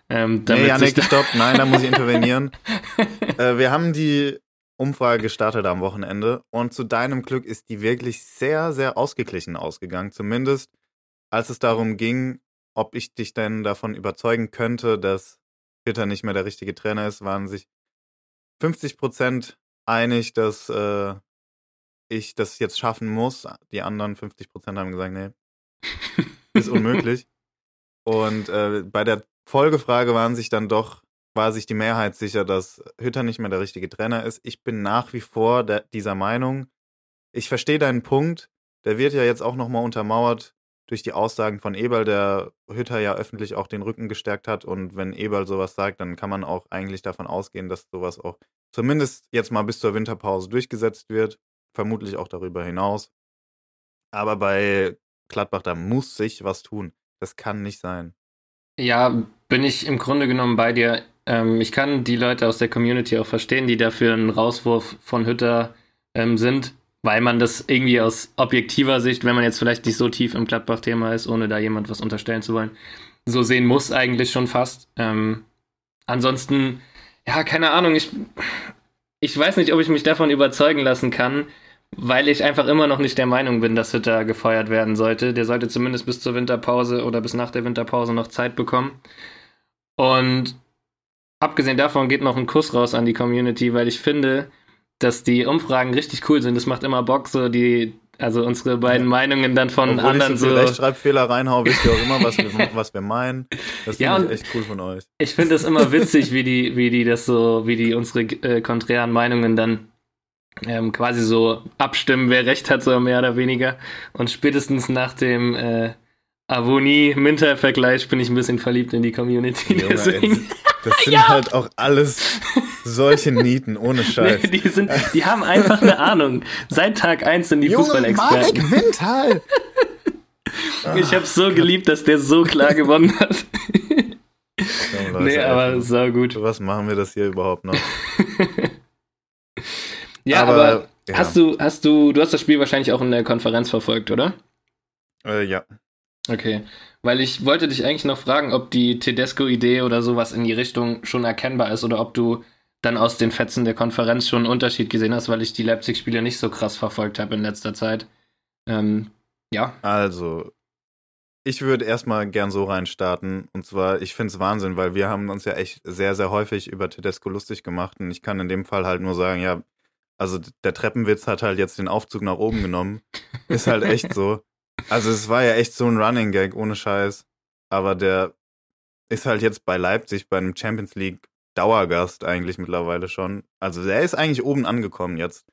Ähm, nee, Janik, stopp, nein, da muss ich intervenieren. äh, wir haben die Umfrage gestartet am Wochenende und zu deinem Glück ist die wirklich sehr, sehr ausgeglichen ausgegangen. Zumindest als es darum ging, ob ich dich denn davon überzeugen könnte, dass Peter nicht mehr der richtige Trainer ist, waren sich 50 Prozent einig, dass äh, ich das jetzt schaffen muss. Die anderen 50 Prozent haben gesagt, nee, ist unmöglich. Und äh, bei der Folgefrage waren sich dann doch, war sich die Mehrheit sicher, dass Hütter nicht mehr der richtige Trainer ist. Ich bin nach wie vor der, dieser Meinung. Ich verstehe deinen Punkt. Der wird ja jetzt auch nochmal untermauert durch die Aussagen von Eberl, der Hütter ja öffentlich auch den Rücken gestärkt hat. Und wenn Eberl sowas sagt, dann kann man auch eigentlich davon ausgehen, dass sowas auch zumindest jetzt mal bis zur Winterpause durchgesetzt wird. Vermutlich auch darüber hinaus. Aber bei Gladbach, da muss sich was tun. Das kann nicht sein. Ja, bin ich im Grunde genommen bei dir. Ähm, ich kann die Leute aus der Community auch verstehen, die dafür einen Rauswurf von Hütter ähm, sind, weil man das irgendwie aus objektiver Sicht, wenn man jetzt vielleicht nicht so tief im Gladbach-Thema ist, ohne da jemand was unterstellen zu wollen, so sehen muss eigentlich schon fast. Ähm, ansonsten, ja, keine Ahnung, ich, ich weiß nicht, ob ich mich davon überzeugen lassen kann, weil ich einfach immer noch nicht der Meinung bin, dass Hütter gefeuert werden sollte. Der sollte zumindest bis zur Winterpause oder bis nach der Winterpause noch Zeit bekommen. Und abgesehen davon geht noch ein Kuss raus an die Community, weil ich finde, dass die Umfragen richtig cool sind. Das macht immer Bock, so die, also unsere beiden ja. Meinungen dann von Obwohl anderen ich so. so Rechtschreibfehler reinhauen, wisst ihr auch immer, was wir, was wir meinen. Das finde ja, ich echt cool von euch. Ich finde es immer witzig, wie die, wie die das so, wie die unsere äh, konträren Meinungen dann ähm, quasi so abstimmen, wer recht hat, so mehr oder weniger. Und spätestens nach dem äh, Avonie-Minter-Vergleich bin ich ein bisschen verliebt in die Community. Junge, Das sind ja. halt auch alles solche Nieten, ohne Scheiß. Nee, die, sind, die haben einfach eine Ahnung. Seit Tag 1 sind die Fußballexperten. Marek Mental! ich hab's so geliebt, dass der so klar gewonnen hat. Leute, nee, aber so gut. Was machen wir das hier überhaupt noch? Ja, aber, aber ja. hast du, hast du, du hast das Spiel wahrscheinlich auch in der Konferenz verfolgt, oder? Äh, ja. Okay, weil ich wollte dich eigentlich noch fragen, ob die Tedesco-Idee oder sowas in die Richtung schon erkennbar ist oder ob du dann aus den Fetzen der Konferenz schon einen Unterschied gesehen hast, weil ich die Leipzig-Spiele nicht so krass verfolgt habe in letzter Zeit. Ähm, ja. Also, ich würde erstmal gern so reinstarten. Und zwar, ich finde es Wahnsinn, weil wir haben uns ja echt sehr, sehr häufig über Tedesco lustig gemacht. Und ich kann in dem Fall halt nur sagen, ja, also der Treppenwitz hat halt jetzt den Aufzug nach oben genommen. Ist halt echt so. Also es war ja echt so ein Running Gag, ohne Scheiß. Aber der ist halt jetzt bei Leipzig bei einem Champions League Dauergast eigentlich mittlerweile schon. Also der ist eigentlich oben angekommen jetzt.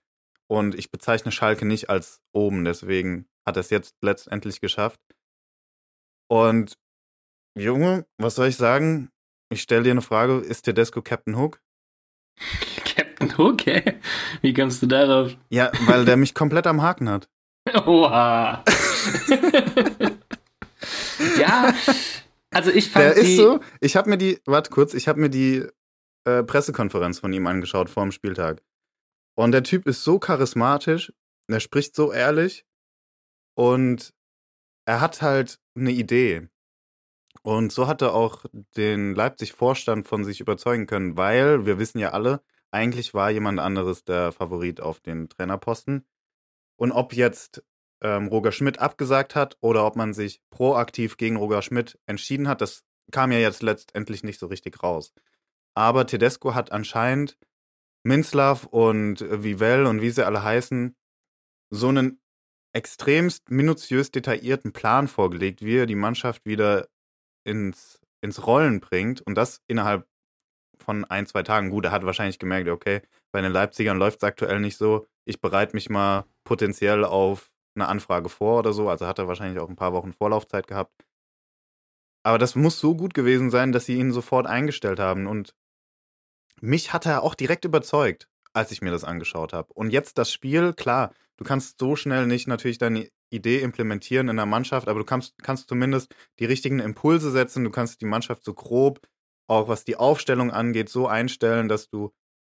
Und ich bezeichne Schalke nicht als oben, deswegen hat er es jetzt letztendlich geschafft. Und Junge, was soll ich sagen? Ich stelle dir eine Frage, ist Tedesco Captain Hook? Captain Hook, hä? Wie kommst du darauf? Ja, weil der mich komplett am Haken hat. Oha. ja, also ich fand Der ist so, ich habe mir die, warte kurz, ich habe mir die äh, Pressekonferenz von ihm angeschaut vor dem Spieltag. Und der Typ ist so charismatisch, der spricht so ehrlich und er hat halt eine Idee. Und so hat er auch den Leipzig-Vorstand von sich überzeugen können, weil wir wissen ja alle, eigentlich war jemand anderes der Favorit auf den Trainerposten. Und ob jetzt ähm, Roger Schmidt abgesagt hat oder ob man sich proaktiv gegen Roger Schmidt entschieden hat, das kam ja jetzt letztendlich nicht so richtig raus. Aber Tedesco hat anscheinend Minslav und Vivell und wie sie alle heißen, so einen extremst minutiös detaillierten Plan vorgelegt, wie er die Mannschaft wieder ins, ins Rollen bringt und das innerhalb von ein, zwei Tagen. Gut, er hat wahrscheinlich gemerkt, okay, bei den Leipzigern läuft es aktuell nicht so. Ich bereite mich mal potenziell auf eine Anfrage vor oder so. Also hat er wahrscheinlich auch ein paar Wochen Vorlaufzeit gehabt. Aber das muss so gut gewesen sein, dass sie ihn sofort eingestellt haben. Und mich hat er auch direkt überzeugt, als ich mir das angeschaut habe. Und jetzt das Spiel, klar, du kannst so schnell nicht natürlich deine Idee implementieren in der Mannschaft, aber du kannst, kannst zumindest die richtigen Impulse setzen. Du kannst die Mannschaft so grob, auch was die Aufstellung angeht, so einstellen, dass du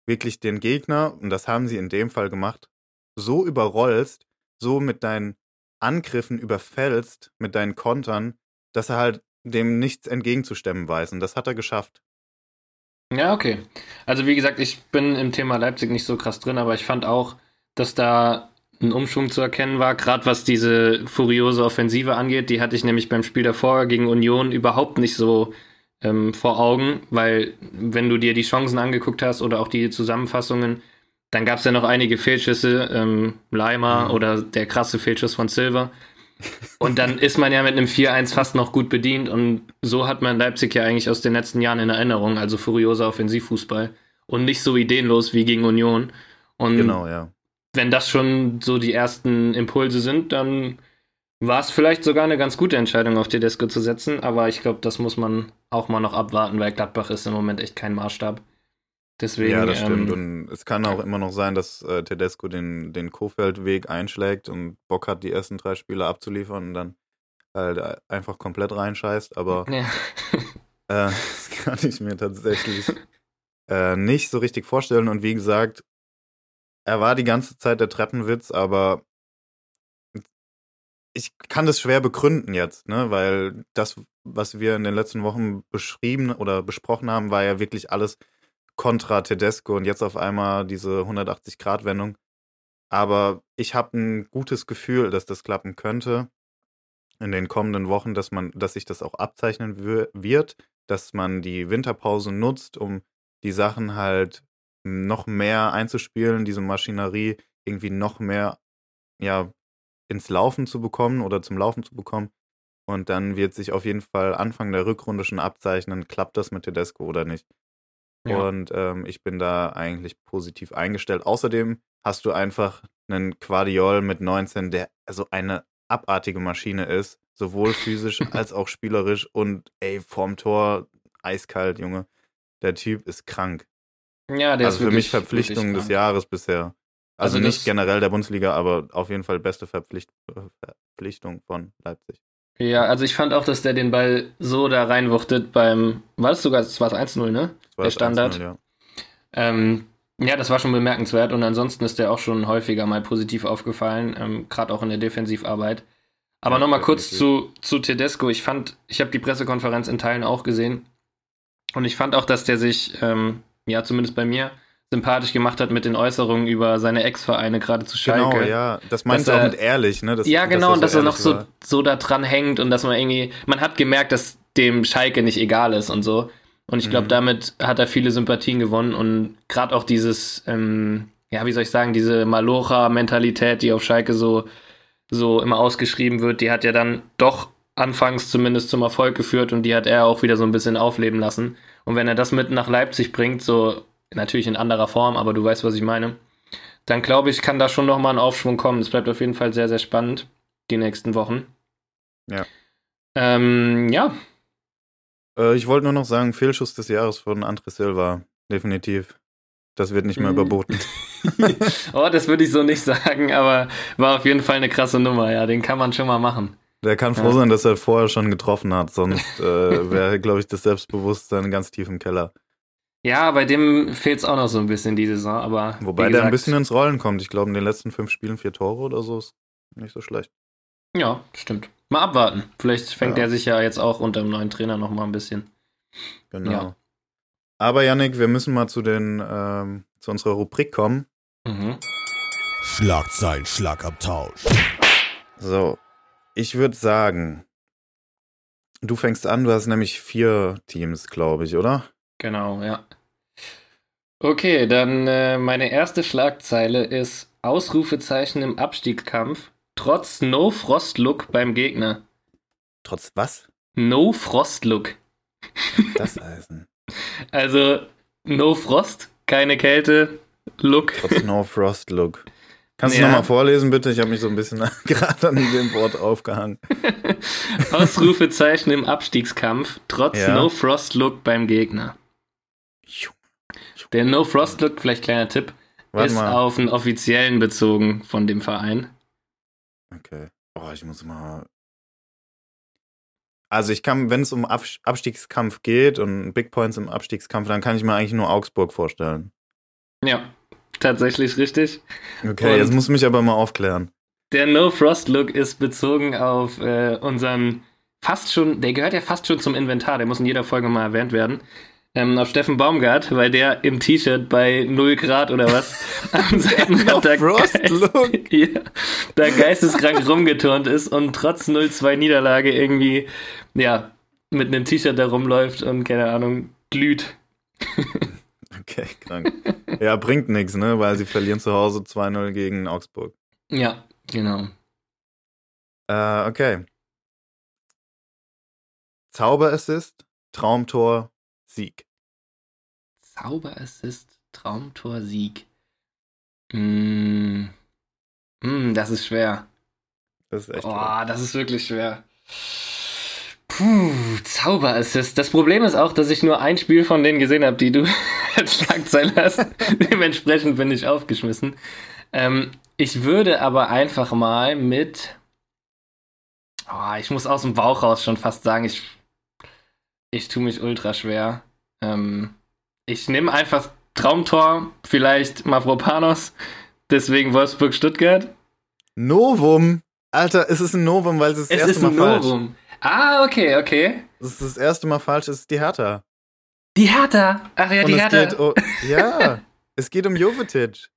wirklich den Gegner, und das haben sie in dem Fall gemacht, so überrollst, so mit deinen Angriffen überfällst, mit deinen Kontern, dass er halt dem nichts entgegenzustemmen weiß. Und das hat er geschafft. Ja, okay. Also wie gesagt, ich bin im Thema Leipzig nicht so krass drin, aber ich fand auch, dass da ein Umschwung zu erkennen war, gerade was diese furiose Offensive angeht. Die hatte ich nämlich beim Spiel davor gegen Union überhaupt nicht so ähm, vor Augen, weil wenn du dir die Chancen angeguckt hast oder auch die Zusammenfassungen, dann gab es ja noch einige Fehlschüsse, ähm, Leimer mhm. oder der krasse Fehlschuss von Silver. Und dann ist man ja mit einem 4-1 fast noch gut bedient und so hat man Leipzig ja eigentlich aus den letzten Jahren in Erinnerung, also furioser Offensivfußball und nicht so ideenlos wie gegen Union. Und genau, ja. Wenn das schon so die ersten Impulse sind, dann war es vielleicht sogar eine ganz gute Entscheidung, auf Tedesco zu setzen, aber ich glaube, das muss man auch mal noch abwarten, weil Gladbach ist im Moment echt kein Maßstab. Deswegen, ja, das stimmt. Ähm, und es kann auch immer noch sein, dass äh, Tedesco den, den Kofeld-Weg einschlägt und Bock hat, die ersten drei Spiele abzuliefern und dann halt einfach komplett reinscheißt. Aber ja. äh, das kann ich mir tatsächlich äh, nicht so richtig vorstellen. Und wie gesagt, er war die ganze Zeit der Treppenwitz, aber ich kann das schwer begründen jetzt, ne? weil das, was wir in den letzten Wochen beschrieben oder besprochen haben, war ja wirklich alles kontra Tedesco und jetzt auf einmal diese 180-Grad-Wendung. Aber ich habe ein gutes Gefühl, dass das klappen könnte in den kommenden Wochen, dass man, dass sich das auch abzeichnen wird, dass man die Winterpause nutzt, um die Sachen halt noch mehr einzuspielen, diese Maschinerie irgendwie noch mehr ja ins Laufen zu bekommen oder zum Laufen zu bekommen. Und dann wird sich auf jeden Fall Anfang der Rückrunde schon abzeichnen, klappt das mit Tedesco oder nicht. Ja. Und ähm, ich bin da eigentlich positiv eingestellt. Außerdem hast du einfach einen Quadiol mit 19, der also eine abartige Maschine ist, sowohl physisch als auch spielerisch und ey, vorm Tor eiskalt, Junge. der Typ ist krank. Ja, der also ist für mich Verpflichtung des Jahres bisher. Also, also nicht generell der Bundesliga, aber auf jeden Fall beste Verpflicht Verpflichtung von Leipzig. Ja, also ich fand auch, dass der den Ball so da reinwuchtet beim, war das sogar, es war 1-0, ne? Der Standard. ja. Ähm, ja, das war schon bemerkenswert und ansonsten ist der auch schon häufiger mal positiv aufgefallen, ähm, gerade auch in der Defensivarbeit. Aber ja, nochmal kurz zu, zu Tedesco. Ich fand, ich habe die Pressekonferenz in Teilen auch gesehen und ich fand auch, dass der sich, ähm, ja, zumindest bei mir, sympathisch gemacht hat mit den Äußerungen über seine Ex-Vereine, gerade zu Schalke. Genau, ja. Das meinst du auch mit ehrlich, ne? Dass, ja, genau, und dass er, so dass er noch so, so da dran hängt und dass man irgendwie, man hat gemerkt, dass dem Schalke nicht egal ist und so. Und ich glaube, mhm. damit hat er viele Sympathien gewonnen und gerade auch dieses, ähm, ja, wie soll ich sagen, diese Malocha-Mentalität, die auf Schalke so, so immer ausgeschrieben wird, die hat ja dann doch anfangs zumindest zum Erfolg geführt und die hat er auch wieder so ein bisschen aufleben lassen. Und wenn er das mit nach Leipzig bringt, so natürlich in anderer Form, aber du weißt, was ich meine, dann glaube ich, kann da schon nochmal ein Aufschwung kommen. Es bleibt auf jeden Fall sehr, sehr spannend, die nächsten Wochen. Ja. Ähm, ja, äh, ich wollte nur noch sagen, Fehlschuss des Jahres von André Silva. Definitiv. Das wird nicht mehr mhm. überboten. oh, das würde ich so nicht sagen, aber war auf jeden Fall eine krasse Nummer, ja. Den kann man schon mal machen. Der kann froh ja. sein, dass er vorher schon getroffen hat, sonst äh, wäre, glaube ich, das Selbstbewusstsein ganz tief im Keller. Ja, bei dem fehlt es auch noch so ein bisschen die Saison, aber. Wobei gesagt, der ein bisschen ins Rollen kommt. Ich glaube, in den letzten fünf Spielen vier Tore oder so ist nicht so schlecht. Ja, stimmt. Mal abwarten. Vielleicht fängt ja. er sich ja jetzt auch unter dem neuen Trainer noch mal ein bisschen. Genau. Ja. Aber Yannick, wir müssen mal zu den ähm, zu unserer Rubrik kommen. Mhm. Schlagzeilen, Schlagabtausch. So, ich würde sagen, du fängst an. Du hast nämlich vier Teams, glaube ich, oder? Genau, ja. Okay, dann äh, meine erste Schlagzeile ist Ausrufezeichen im Abstiegskampf Trotz No-Frost-Look beim Gegner. Trotz was? No-Frost-Look. Das Eisen. Also, No Frost, keine Kälte, Look. Trotz No Frost Look. Kannst ja. du nochmal vorlesen, bitte? Ich habe mich so ein bisschen gerade an dem Wort aufgehangen. Ausrufezeichen im Abstiegskampf, trotz ja. No Frost Look beim Gegner. Der No Frost Look, vielleicht kleiner Tipp, Warte ist mal. auf einen offiziellen bezogen von dem Verein. Okay. Oh, ich muss mal. Also ich kann, wenn es um Abstiegskampf geht und Big Points im Abstiegskampf, dann kann ich mir eigentlich nur Augsburg vorstellen. Ja, tatsächlich richtig. Okay, und jetzt muss mich aber mal aufklären. Der No Frost Look ist bezogen auf äh, unseren fast schon, der gehört ja fast schon zum Inventar, der muss in jeder Folge mal erwähnt werden ähm, auf Steffen Baumgart, weil der im T-Shirt bei 0 Grad oder was am Seitenrand da, Geist, ja, da geisteskrank rumgeturnt ist und trotz 0-2 Niederlage irgendwie, ja, mit einem T-Shirt da rumläuft und keine Ahnung, glüht. okay, krank. Ja, bringt nichts, ne? Weil sie verlieren zu Hause 2-0 gegen Augsburg. Ja, genau. Äh, okay. Zauberassist, Traumtor, Sieg. Zauberassist, Traumtor, Sieg. Mm. Mm, das ist schwer. Das ist echt Oh, schwer. das ist wirklich schwer. Puh, Zauberassist. Das Problem ist auch, dass ich nur ein Spiel von denen gesehen habe, die du als Schlagzeile hast. Dementsprechend bin ich aufgeschmissen. Ähm, ich würde aber einfach mal mit. Oh, ich muss aus dem Bauch raus schon fast sagen, ich ich tue mich ultra schwer. Ähm, ich nehme einfach Traumtor, vielleicht Mavropanos, deswegen Wolfsburg-Stuttgart. Novum. Alter, es ist ein Novum, weil es ist das es erste ist ein Mal Novum. Ah, okay, okay. Es ist das erste Mal falsch, es ist die Hertha. Die Hertha? Ach ja, Und die Hertha. Um, ja, es geht um Jovetic.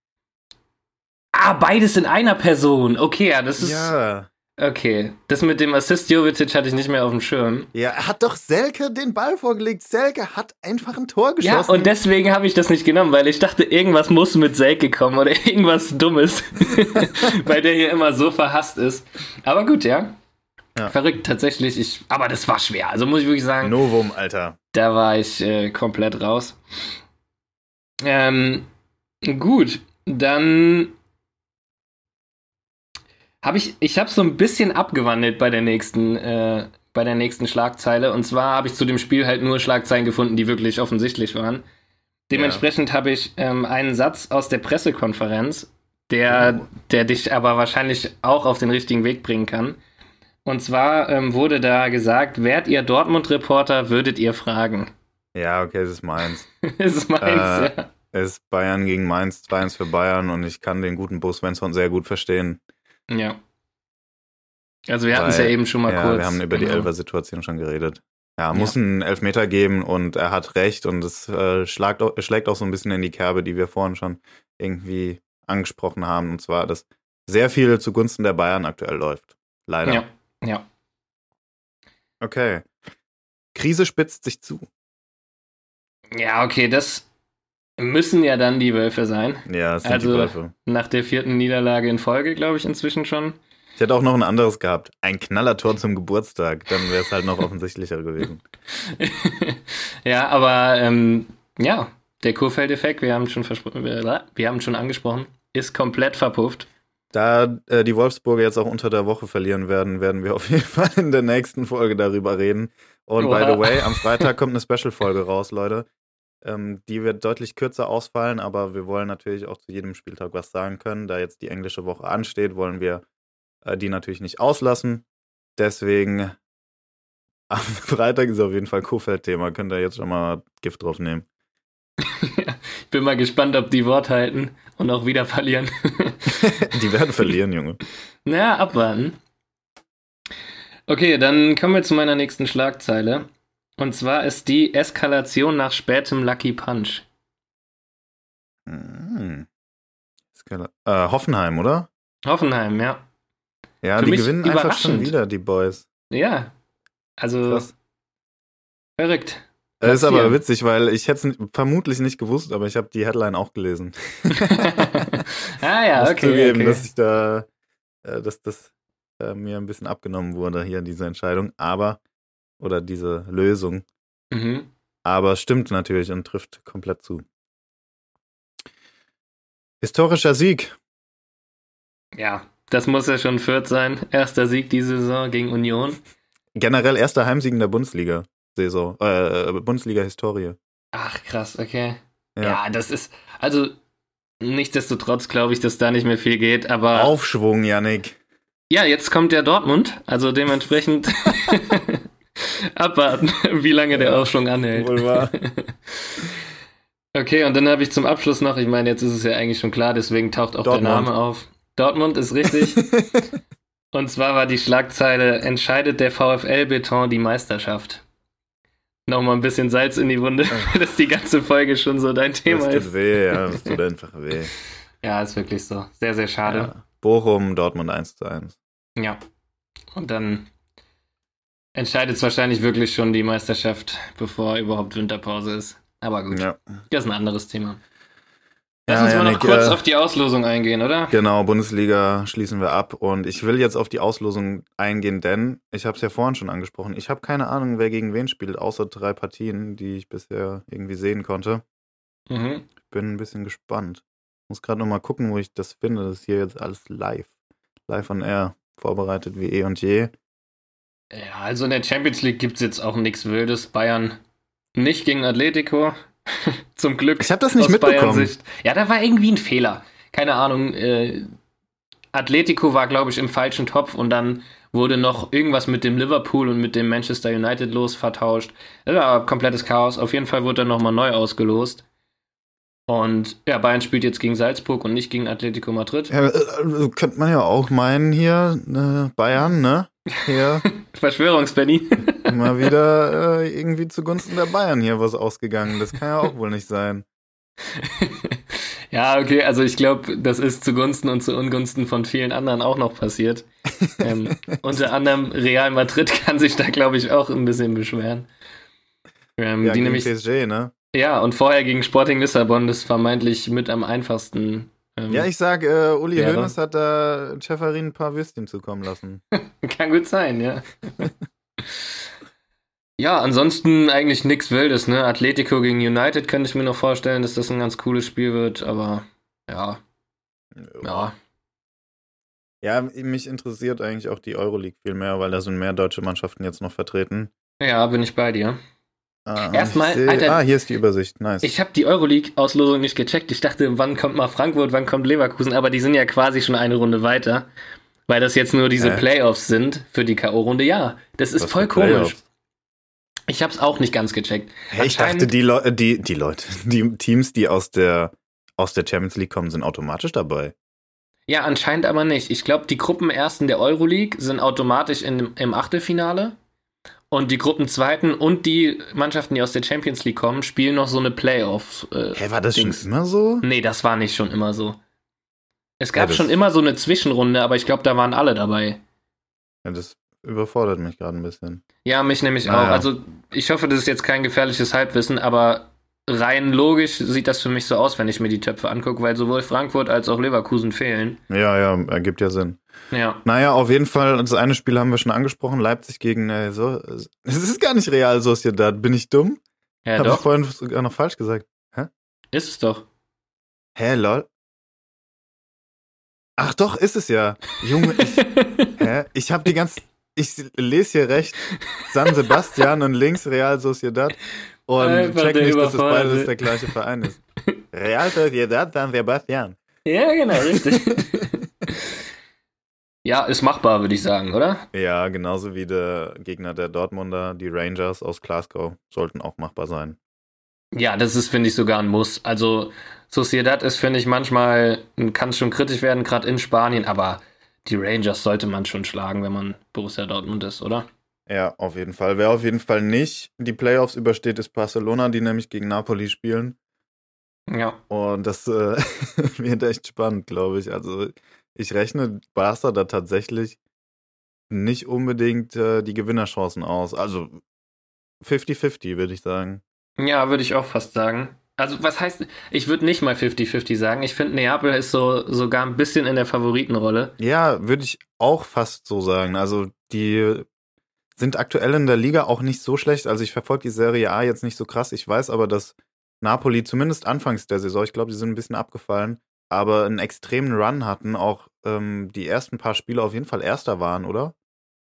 Ah, beides in einer Person. Okay, ja, das ist. Ja. Okay, das mit dem Assist Jovetic hatte ich nicht mehr auf dem Schirm. Ja, er hat doch Selke den Ball vorgelegt. Selke hat einfach ein Tor geschossen. Ja, und deswegen habe ich das nicht genommen, weil ich dachte, irgendwas muss mit Selke kommen oder irgendwas Dummes, weil der hier immer so verhasst ist. Aber gut, ja. ja. Verrückt, tatsächlich. Ich, aber das war schwer. Also muss ich wirklich sagen. Novum, Alter. Da war ich äh, komplett raus. Ähm, gut, dann habe ich, ich habe so ein bisschen abgewandelt bei der nächsten, äh, bei der nächsten Schlagzeile. Und zwar habe ich zu dem Spiel halt nur Schlagzeilen gefunden, die wirklich offensichtlich waren. Dementsprechend ja. habe ich ähm, einen Satz aus der Pressekonferenz, der, oh. der dich aber wahrscheinlich auch auf den richtigen Weg bringen kann. Und zwar ähm, wurde da gesagt, wärt ihr Dortmund-Reporter, würdet ihr fragen. Ja, okay, es ist meins. es ist meins, äh, ja. Es ist Bayern gegen Mainz, 2-1 für Bayern und ich kann den guten Bus Svensson sehr gut verstehen. Ja. Also wir hatten es ja eben schon mal ja, kurz. wir haben über die genau. Elfer-Situation schon geredet. Ja, muss ja. einen Elfmeter geben und er hat recht und es äh, schlägt, auch, schlägt auch so ein bisschen in die Kerbe, die wir vorhin schon irgendwie angesprochen haben. Und zwar, dass sehr viel zugunsten der Bayern aktuell läuft. Leider. Ja, ja. Okay. Krise spitzt sich zu. Ja, okay, das müssen ja dann die Wölfe sein. Ja, es sind also die Wölfe. Nach der vierten Niederlage in Folge, glaube ich, inzwischen schon. Ich hätte auch noch ein anderes gehabt. Ein Knallertor zum Geburtstag. Dann wäre es halt noch offensichtlicher gewesen. ja, aber ähm, ja, der Kurfeld-Effekt, wir haben schon wir haben schon angesprochen, ist komplett verpufft. Da äh, die Wolfsburger jetzt auch unter der Woche verlieren werden, werden wir auf jeden Fall in der nächsten Folge darüber reden. Und Oha. by the way, am Freitag kommt eine Special-Folge raus, Leute. Ähm, die wird deutlich kürzer ausfallen, aber wir wollen natürlich auch zu jedem Spieltag was sagen können. Da jetzt die englische Woche ansteht, wollen wir äh, die natürlich nicht auslassen. Deswegen am Freitag ist auf jeden Fall Kofeld-Thema. Könnt ihr jetzt schon mal Gift drauf nehmen. ich bin mal gespannt, ob die Wort halten und auch wieder verlieren. die werden verlieren, Junge. Naja, abwarten. Okay, dann kommen wir zu meiner nächsten Schlagzeile. Und zwar ist die Eskalation nach spätem Lucky Punch. Hm. Äh, Hoffenheim, oder? Hoffenheim, ja. Ja, Für die gewinnen einfach schon wieder, die Boys. Ja. Also. Krass. Verrückt. Das ist aber witzig, weil ich hätte es vermutlich nicht gewusst, aber ich habe die Headline auch gelesen. ah ja, okay. zugeben, okay. dass ich da, äh, dass das äh, mir ein bisschen abgenommen wurde hier diese Entscheidung, aber oder diese Lösung. Mhm. Aber stimmt natürlich und trifft komplett zu. Historischer Sieg. Ja, das muss ja schon Fürth sein. Erster Sieg diese Saison gegen Union. Generell erster Heimsieg in der Bundesliga-Saison, äh, Bundesliga-Historie. Ach, krass, okay. Ja. ja, das ist, also, nichtsdestotrotz glaube ich, dass da nicht mehr viel geht, aber. Aufschwung, Yannick. Ja, jetzt kommt der Dortmund, also dementsprechend abwarten, wie lange der Aufschwung anhält. Wohl wahr. okay, und dann habe ich zum Abschluss noch, ich meine, jetzt ist es ja eigentlich schon klar, deswegen taucht auch Dortmund. der Name auf. Dortmund ist richtig. Und zwar war die Schlagzeile: Entscheidet der VfL Beton die Meisterschaft? Nochmal ein bisschen Salz in die Wunde, dass die ganze Folge schon so dein Thema das tut ist. weh, ja, das tut einfach weh. ja, ist wirklich so. Sehr, sehr schade. Ja. Bochum, Dortmund 1 zu 1. Ja. Und dann entscheidet es wahrscheinlich wirklich schon die Meisterschaft, bevor überhaupt Winterpause ist. Aber gut, ja. das ist ein anderes Thema. Lass ja, uns mal noch kurz äh, auf die Auslosung eingehen, oder? Genau, Bundesliga schließen wir ab. Und ich will jetzt auf die Auslosung eingehen, denn ich habe es ja vorhin schon angesprochen. Ich habe keine Ahnung, wer gegen wen spielt, außer drei Partien, die ich bisher irgendwie sehen konnte. Mhm. Ich bin ein bisschen gespannt. Muss gerade noch mal gucken, wo ich das finde. Das ist hier jetzt alles live. Live on Air. Vorbereitet wie eh und je. Ja, also in der Champions League gibt es jetzt auch nichts Wildes. Bayern nicht gegen Atletico. Zum Glück. Ich habe das nicht mitbekommen. Ja, da war irgendwie ein Fehler. Keine Ahnung. Äh, Atletico war, glaube ich, im falschen Topf und dann wurde noch irgendwas mit dem Liverpool und mit dem Manchester United los vertauscht. Das war komplettes Chaos. Auf jeden Fall wurde dann nochmal neu ausgelost. Und ja, Bayern spielt jetzt gegen Salzburg und nicht gegen Atletico Madrid. Ja, äh, könnte man ja auch meinen hier, äh, Bayern, ne? Hier. Verschwörungsbenny. Mal wieder äh, irgendwie zugunsten der Bayern hier was ausgegangen. Das kann ja auch wohl nicht sein. ja, okay, also ich glaube, das ist zugunsten und zu Ungunsten von vielen anderen auch noch passiert. Ähm, unter anderem Real Madrid kann sich da, glaube ich, auch ein bisschen beschweren. Ähm, ja, die nämlich, PSG, ne? Ja, und vorher gegen Sporting Lissabon, das vermeintlich mit am einfachsten ähm, ja, ich sag, äh, Uli ja, Hoeneß hat da Schäferin ein paar Würstchen zukommen lassen. Kann gut sein, ja. ja, ansonsten eigentlich nichts Wildes, ne? Atletico gegen United könnte ich mir noch vorstellen, dass das ein ganz cooles Spiel wird, aber ja. Ja. ja. Ja, mich interessiert eigentlich auch die Euroleague viel mehr, weil da sind mehr deutsche Mannschaften jetzt noch vertreten. Ja, bin ich bei dir. Ah, Erstmal, seh, Alter, ah, hier ist die Übersicht. Nice. Ich habe die Euroleague-Auslosung nicht gecheckt. Ich dachte, wann kommt mal Frankfurt, wann kommt Leverkusen, aber die sind ja quasi schon eine Runde weiter. Weil das jetzt nur diese Hä? Playoffs sind für die K.O.-Runde. Ja, das ist Was voll komisch. Playoffs? Ich habe es auch nicht ganz gecheckt. Hey, ich dachte, die, Leu die, die Leute, die Teams, die aus der, aus der Champions League kommen, sind automatisch dabei. Ja, anscheinend aber nicht. Ich glaube, die Gruppenersten der Euroleague sind automatisch in, im Achtelfinale. Und die Gruppenzweiten und die Mannschaften, die aus der Champions League kommen, spielen noch so eine Playoff. Äh, Hä, war das Dings. schon immer so? Nee, das war nicht schon immer so. Es gab das- schon immer so eine Zwischenrunde, aber ich glaube, da waren alle dabei. Ja, das überfordert mich gerade ein bisschen. Ja, mich nämlich Naja. auch. Also, ich hoffe, das ist jetzt kein gefährliches Halbwissen, aber rein logisch sieht das für mich so aus, wenn ich mir die Töpfe angucke, weil sowohl Frankfurt als auch Leverkusen fehlen. Ja, ja, ergibt ja Sinn. Ja. Naja, auf jeden Fall, das eine Spiel haben wir schon angesprochen, Leipzig gegen, äh, so, es ist gar nicht Real Sociedad, bin ich dumm? Ja, Hab ich doch. vorhin sogar noch falsch gesagt. Ist es doch. Hä, lol? Ach doch, ist es ja. Junge, ich, hä? Ich hab die ganze, ich lese hier rechts San Sebastian und links Real Sociedad und Einfach check nicht, dass es beides der gleiche Verein ist. Real Sociedad, San Sebastian. ja, genau, richtig. ja, ist machbar, würde ich sagen, oder? Ja, genauso wie der Gegner der Dortmunder, die Rangers aus Glasgow, sollten auch machbar sein. Ja, das ist, finde ich, sogar ein Muss. Also, Sociedad ist, finde ich, manchmal, kann es schon kritisch werden, gerade in Spanien, aber die Rangers sollte man schon schlagen, wenn man Borussia Dortmund ist, oder? Ja, auf jeden Fall. Wer auf jeden Fall nicht die Playoffs übersteht, ist Barcelona, die nämlich gegen Napoli spielen. Ja. Und das äh, wird echt spannend, glaube ich. Also ich rechne Barca da tatsächlich nicht unbedingt äh, die Gewinnerchancen aus. Also 50-50, würde ich sagen. Ja, würde ich auch fast sagen. Also, was heißt, ich würde nicht mal 50-50 sagen. Ich finde, Neapel ist so sogar ein bisschen in der Favoritenrolle. Ja, würde ich auch fast so sagen. Also die sind aktuell in der Liga auch nicht so schlecht. Also ich verfolge die Serie A jetzt nicht so krass. Ich weiß aber, dass Napoli zumindest anfangs der Saison, ich glaube, die sind ein bisschen abgefallen, aber einen extremen Run hatten, auch ähm, die ersten paar Spiele auf jeden Fall Erster waren, oder?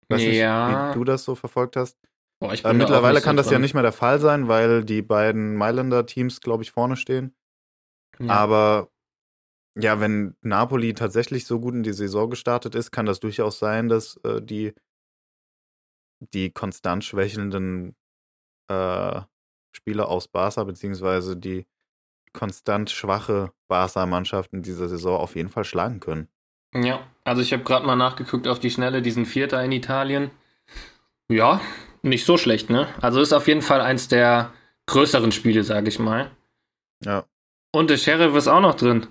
Weiß Ja. nicht, wie du das so verfolgt hast. Boah, Äh, da mittlerweile nicht so kann das ja drin. nicht mehr der Fall sein, weil die beiden Mailänder Teams, glaube ich, vorne stehen. Ja. Aber ja, wenn Napoli tatsächlich so gut in die Saison gestartet ist, kann das durchaus sein, dass äh, die, die konstant schwächelnden äh, Spieler aus Barca, beziehungsweise die konstant schwache Barca-Mannschaft in dieser Saison auf jeden Fall schlagen können. Ja, also ich habe gerade mal nachgeguckt auf die Schnelle, diesen Vierter in Italien. Ja, nicht so schlecht, ne? Also ist auf jeden Fall eins der größeren Spiele, sage ich mal. Ja, Und der Sheriff ist auch noch drin.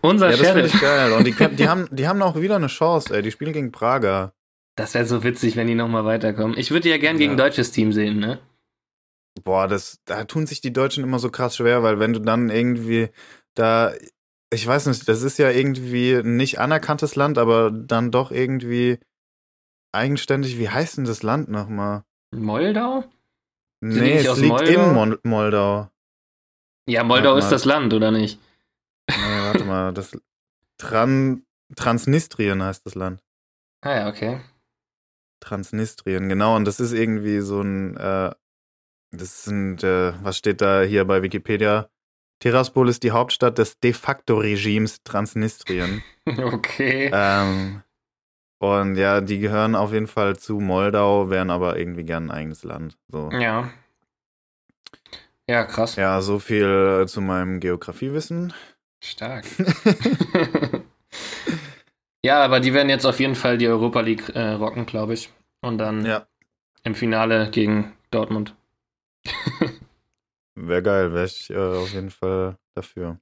Unser ja das Sheriff. ich geil. Und die, können- die, haben, die haben auch wieder eine Chance, ey. Die spielen gegen Prager. Das wäre so witzig, wenn die nochmal weiterkommen. Ich würde ja gern gegen ein Ja. deutsches Team sehen, ne? Boah, das, da tun sich die Deutschen immer so krass schwer, weil wenn du dann irgendwie da, ich weiß nicht, das ist ja irgendwie ein nicht anerkanntes Land, aber dann doch irgendwie eigenständig. Wie heißt denn das Land nochmal? Moldau? die Nee, es liegt Moldau? in Mol Moldau. Ja, Moldau Warte ist mal. das Land, oder nicht? Nee, warte mal, das Tran Transnistrien heißt das Land. Ah ja, okay. Transnistrien, genau. Und das ist irgendwie so ein, äh, das sind, äh, was steht da hier bei Wikipedia? Tiraspol ist die Hauptstadt des de facto Regimes Transnistrien. Okay. ähm, und ja, die gehören auf jeden Fall zu Moldau, wären aber irgendwie gern ein eigenes Land. So. Ja. Ja, krass. Ja, so viel äh, zu meinem Geografiewissen. Stark. ja, aber die werden jetzt auf jeden Fall die Europa League äh, rocken, glaube ich. Und dann ja, im Finale gegen Dortmund. Wäre geil, wäre ich äh, auf jeden Fall dafür.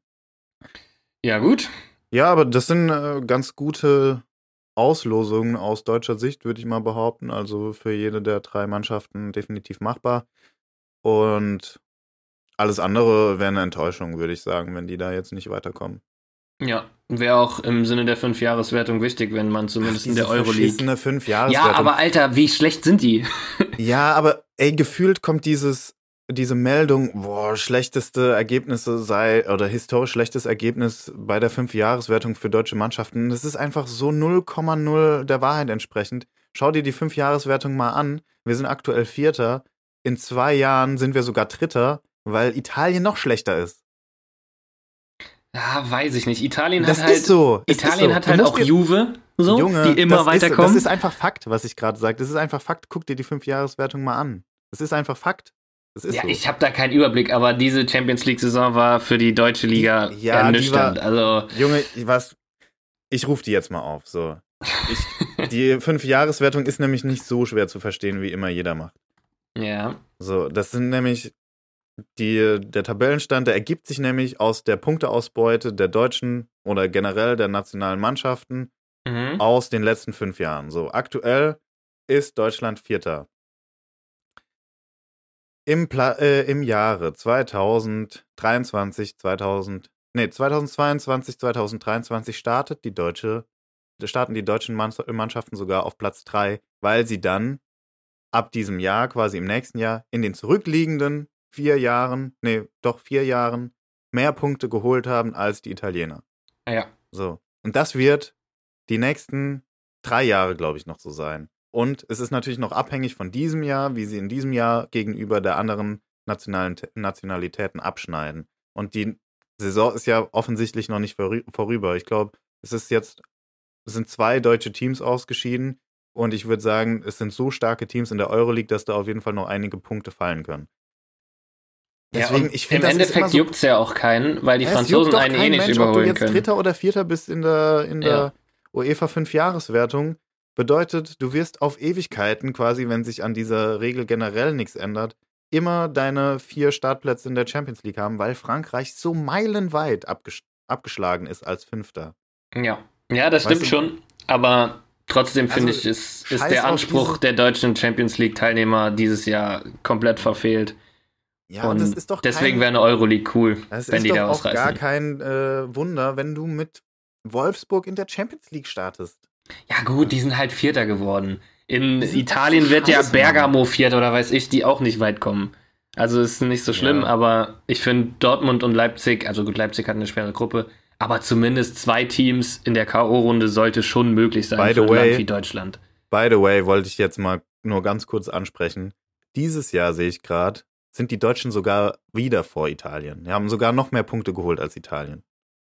Ja, gut. Ja, aber das sind äh, ganz gute Auslosungen aus deutscher Sicht, würde ich mal behaupten. Also für jede der drei Mannschaften definitiv machbar. Und alles andere wäre eine Enttäuschung, würde ich sagen, wenn die da jetzt nicht weiterkommen. Ja, wäre auch im Sinne der Fünfjahreswertung wichtig, wenn man zumindest in der Euroleague. verschissene fünf Ja, aber Alter, wie schlecht sind die? ja, aber ey, gefühlt kommt dieses diese Meldung, boah, schlechteste Ergebnisse sei oder historisch schlechtes Ergebnis bei der Fünfjahreswertung für deutsche Mannschaften. Das ist einfach so 0,0 der Wahrheit entsprechend. Schau dir die Fünfjahreswertung mal an. Wir sind aktuell Vierter. In zwei Jahren sind wir sogar Dritter, weil Italien noch schlechter ist. Ja, weiß ich nicht. Italien das hat halt. So. Italien so. hat halt auch Juve, so, Junge, die immer weiterkommen. Ist, das ist einfach Fakt, was ich gerade sage. Das ist einfach Fakt. Guck dir die Fünfjahreswertung mal an. Das ist einfach Fakt. Ja, so. ich habe da keinen Überblick, aber diese Champions League-Saison war für die deutsche Liga Die- ja, ernüchternd. die also, Junge, was? Ich rufe die jetzt mal auf. So. Ich, die Fünfjahreswertung ist nämlich nicht so schwer zu verstehen, wie immer jeder macht. ja. So, das sind nämlich die, der Tabellenstand, der ergibt sich nämlich aus der Punkteausbeute der deutschen oder generell der nationalen Mannschaften Mhm. aus den letzten fünf Jahren. So, aktuell ist Deutschland Vierter. Im, Pla äh, Im Jahre 2023, 2000, nee, 2022, 2023 startet die deutsche, starten die deutschen Mann- Mannschaften sogar auf Platz 3, weil sie dann ab diesem Jahr, quasi im nächsten Jahr, in den zurückliegenden vier Jahren, nee, doch vier Jahren, mehr Punkte geholt haben als die Italiener. Ja. So. Und das wird die nächsten drei Jahre, glaube ich, noch so sein. Und es ist natürlich noch abhängig von diesem Jahr, wie sie in diesem Jahr gegenüber der anderen nationalen Nationalitäten abschneiden. Und die Saison ist ja offensichtlich noch nicht vorü- vorüber. Ich glaube, es ist jetzt, es sind zwei deutsche Teams ausgeschieden. Und ich würde sagen, es sind so starke Teams in der Euroleague, dass da auf jeden Fall noch einige Punkte fallen können. Deswegen, ja, ich finde, Im Endeffekt so- juckt's ja auch keinen, weil die Ja, es Franzosen juckt einen eh nicht Mensch, ob du überholen jetzt können. Dritter oder Vierter bist in der, in der Ja. UEFA 5-Jahreswertung. Bedeutet, du wirst auf Ewigkeiten, quasi, wenn sich an dieser Regel generell nichts ändert, immer deine vier Startplätze in der Champions League haben, weil Frankreich so meilenweit abges abgeschlagen ist als Fünfter. Ja, ja, das Weißt stimmt du- schon. Aber trotzdem Also, finde ich, ist, ist der Anspruch der deutschen Champions League-Teilnehmer dieses Jahr komplett verfehlt. Ja, und das ist doch deswegen wäre eine Euroleague cool, das wenn ist die doch da auch was gar kein äh, Wunder, wenn du mit Wolfsburg in der Champions League startest. Ja, gut, die sind halt Vierter geworden. In Italien wird ja. Bergamo Vierter oder weiß ich, die auch nicht weit kommen. Also ist nicht so schlimm, Ja. aber ich finde Dortmund und Leipzig, also gut, Leipzig hat eine schwere Gruppe, aber zumindest zwei Teams in der K.O.-Runde sollte schon möglich sein By für the way- Land wie Deutschland. By the way, wollte ich jetzt mal nur ganz kurz ansprechen. Dieses Jahr sehe ich gerade, sind die Deutschen sogar wieder vor Italien. Die haben sogar noch mehr Punkte geholt als Italien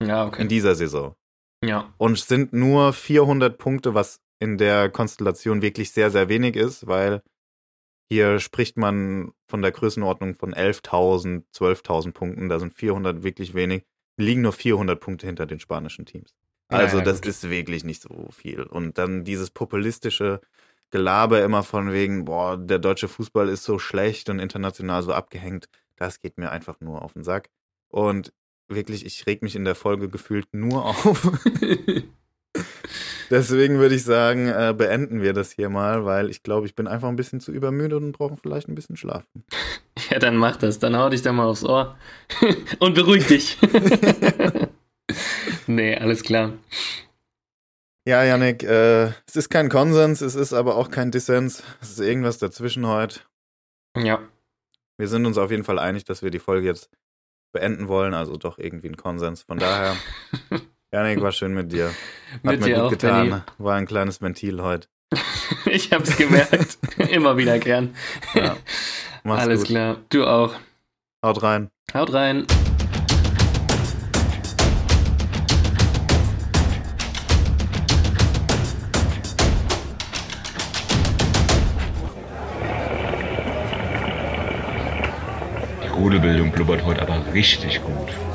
Ja, in okay. dieser Saison. Ja, Und es sind nur 400 Punkte, was in der Konstellation wirklich sehr, sehr wenig ist, weil hier spricht man von der Größenordnung von 11.000, 12.000 Punkten. Da sind 400 wirklich wenig. Liegen nur 400 Punkte hinter den spanischen Teams. Ja, Also ja, das gut. ist wirklich nicht so viel. Und dann dieses populistische Gelaber immer von wegen, boah, der deutsche Fußball ist so schlecht und international so abgehängt. Das geht mir einfach nur auf den Sack. Und wirklich, ich reg mich in der Folge gefühlt nur auf. Deswegen würde ich sagen, äh, beenden wir das hier mal, weil ich glaube, ich bin einfach ein bisschen zu übermüdet und brauche vielleicht ein bisschen Schlaf. ja, dann mach das. Dann hau dich da mal aufs Ohr und beruhig dich. nee, alles klar. Ja, Yannick, äh, es ist kein Konsens, es ist aber auch kein Dissens. Es ist irgendwas dazwischen heute. Ja, Wir sind uns auf jeden Fall einig, dass wir die Folge jetzt beenden wollen, also doch irgendwie ein Konsens. Von daher, Janik, war schön mit dir. Hat mit mir dir gut auch, getan. Benny. War ein kleines Ventil heute. Ich hab's gemerkt. Immer wieder gern. Ja. Alles gut. klar. Du auch. Haut rein. Haut rein. Rudelbildung blubbert heute aber richtig gut.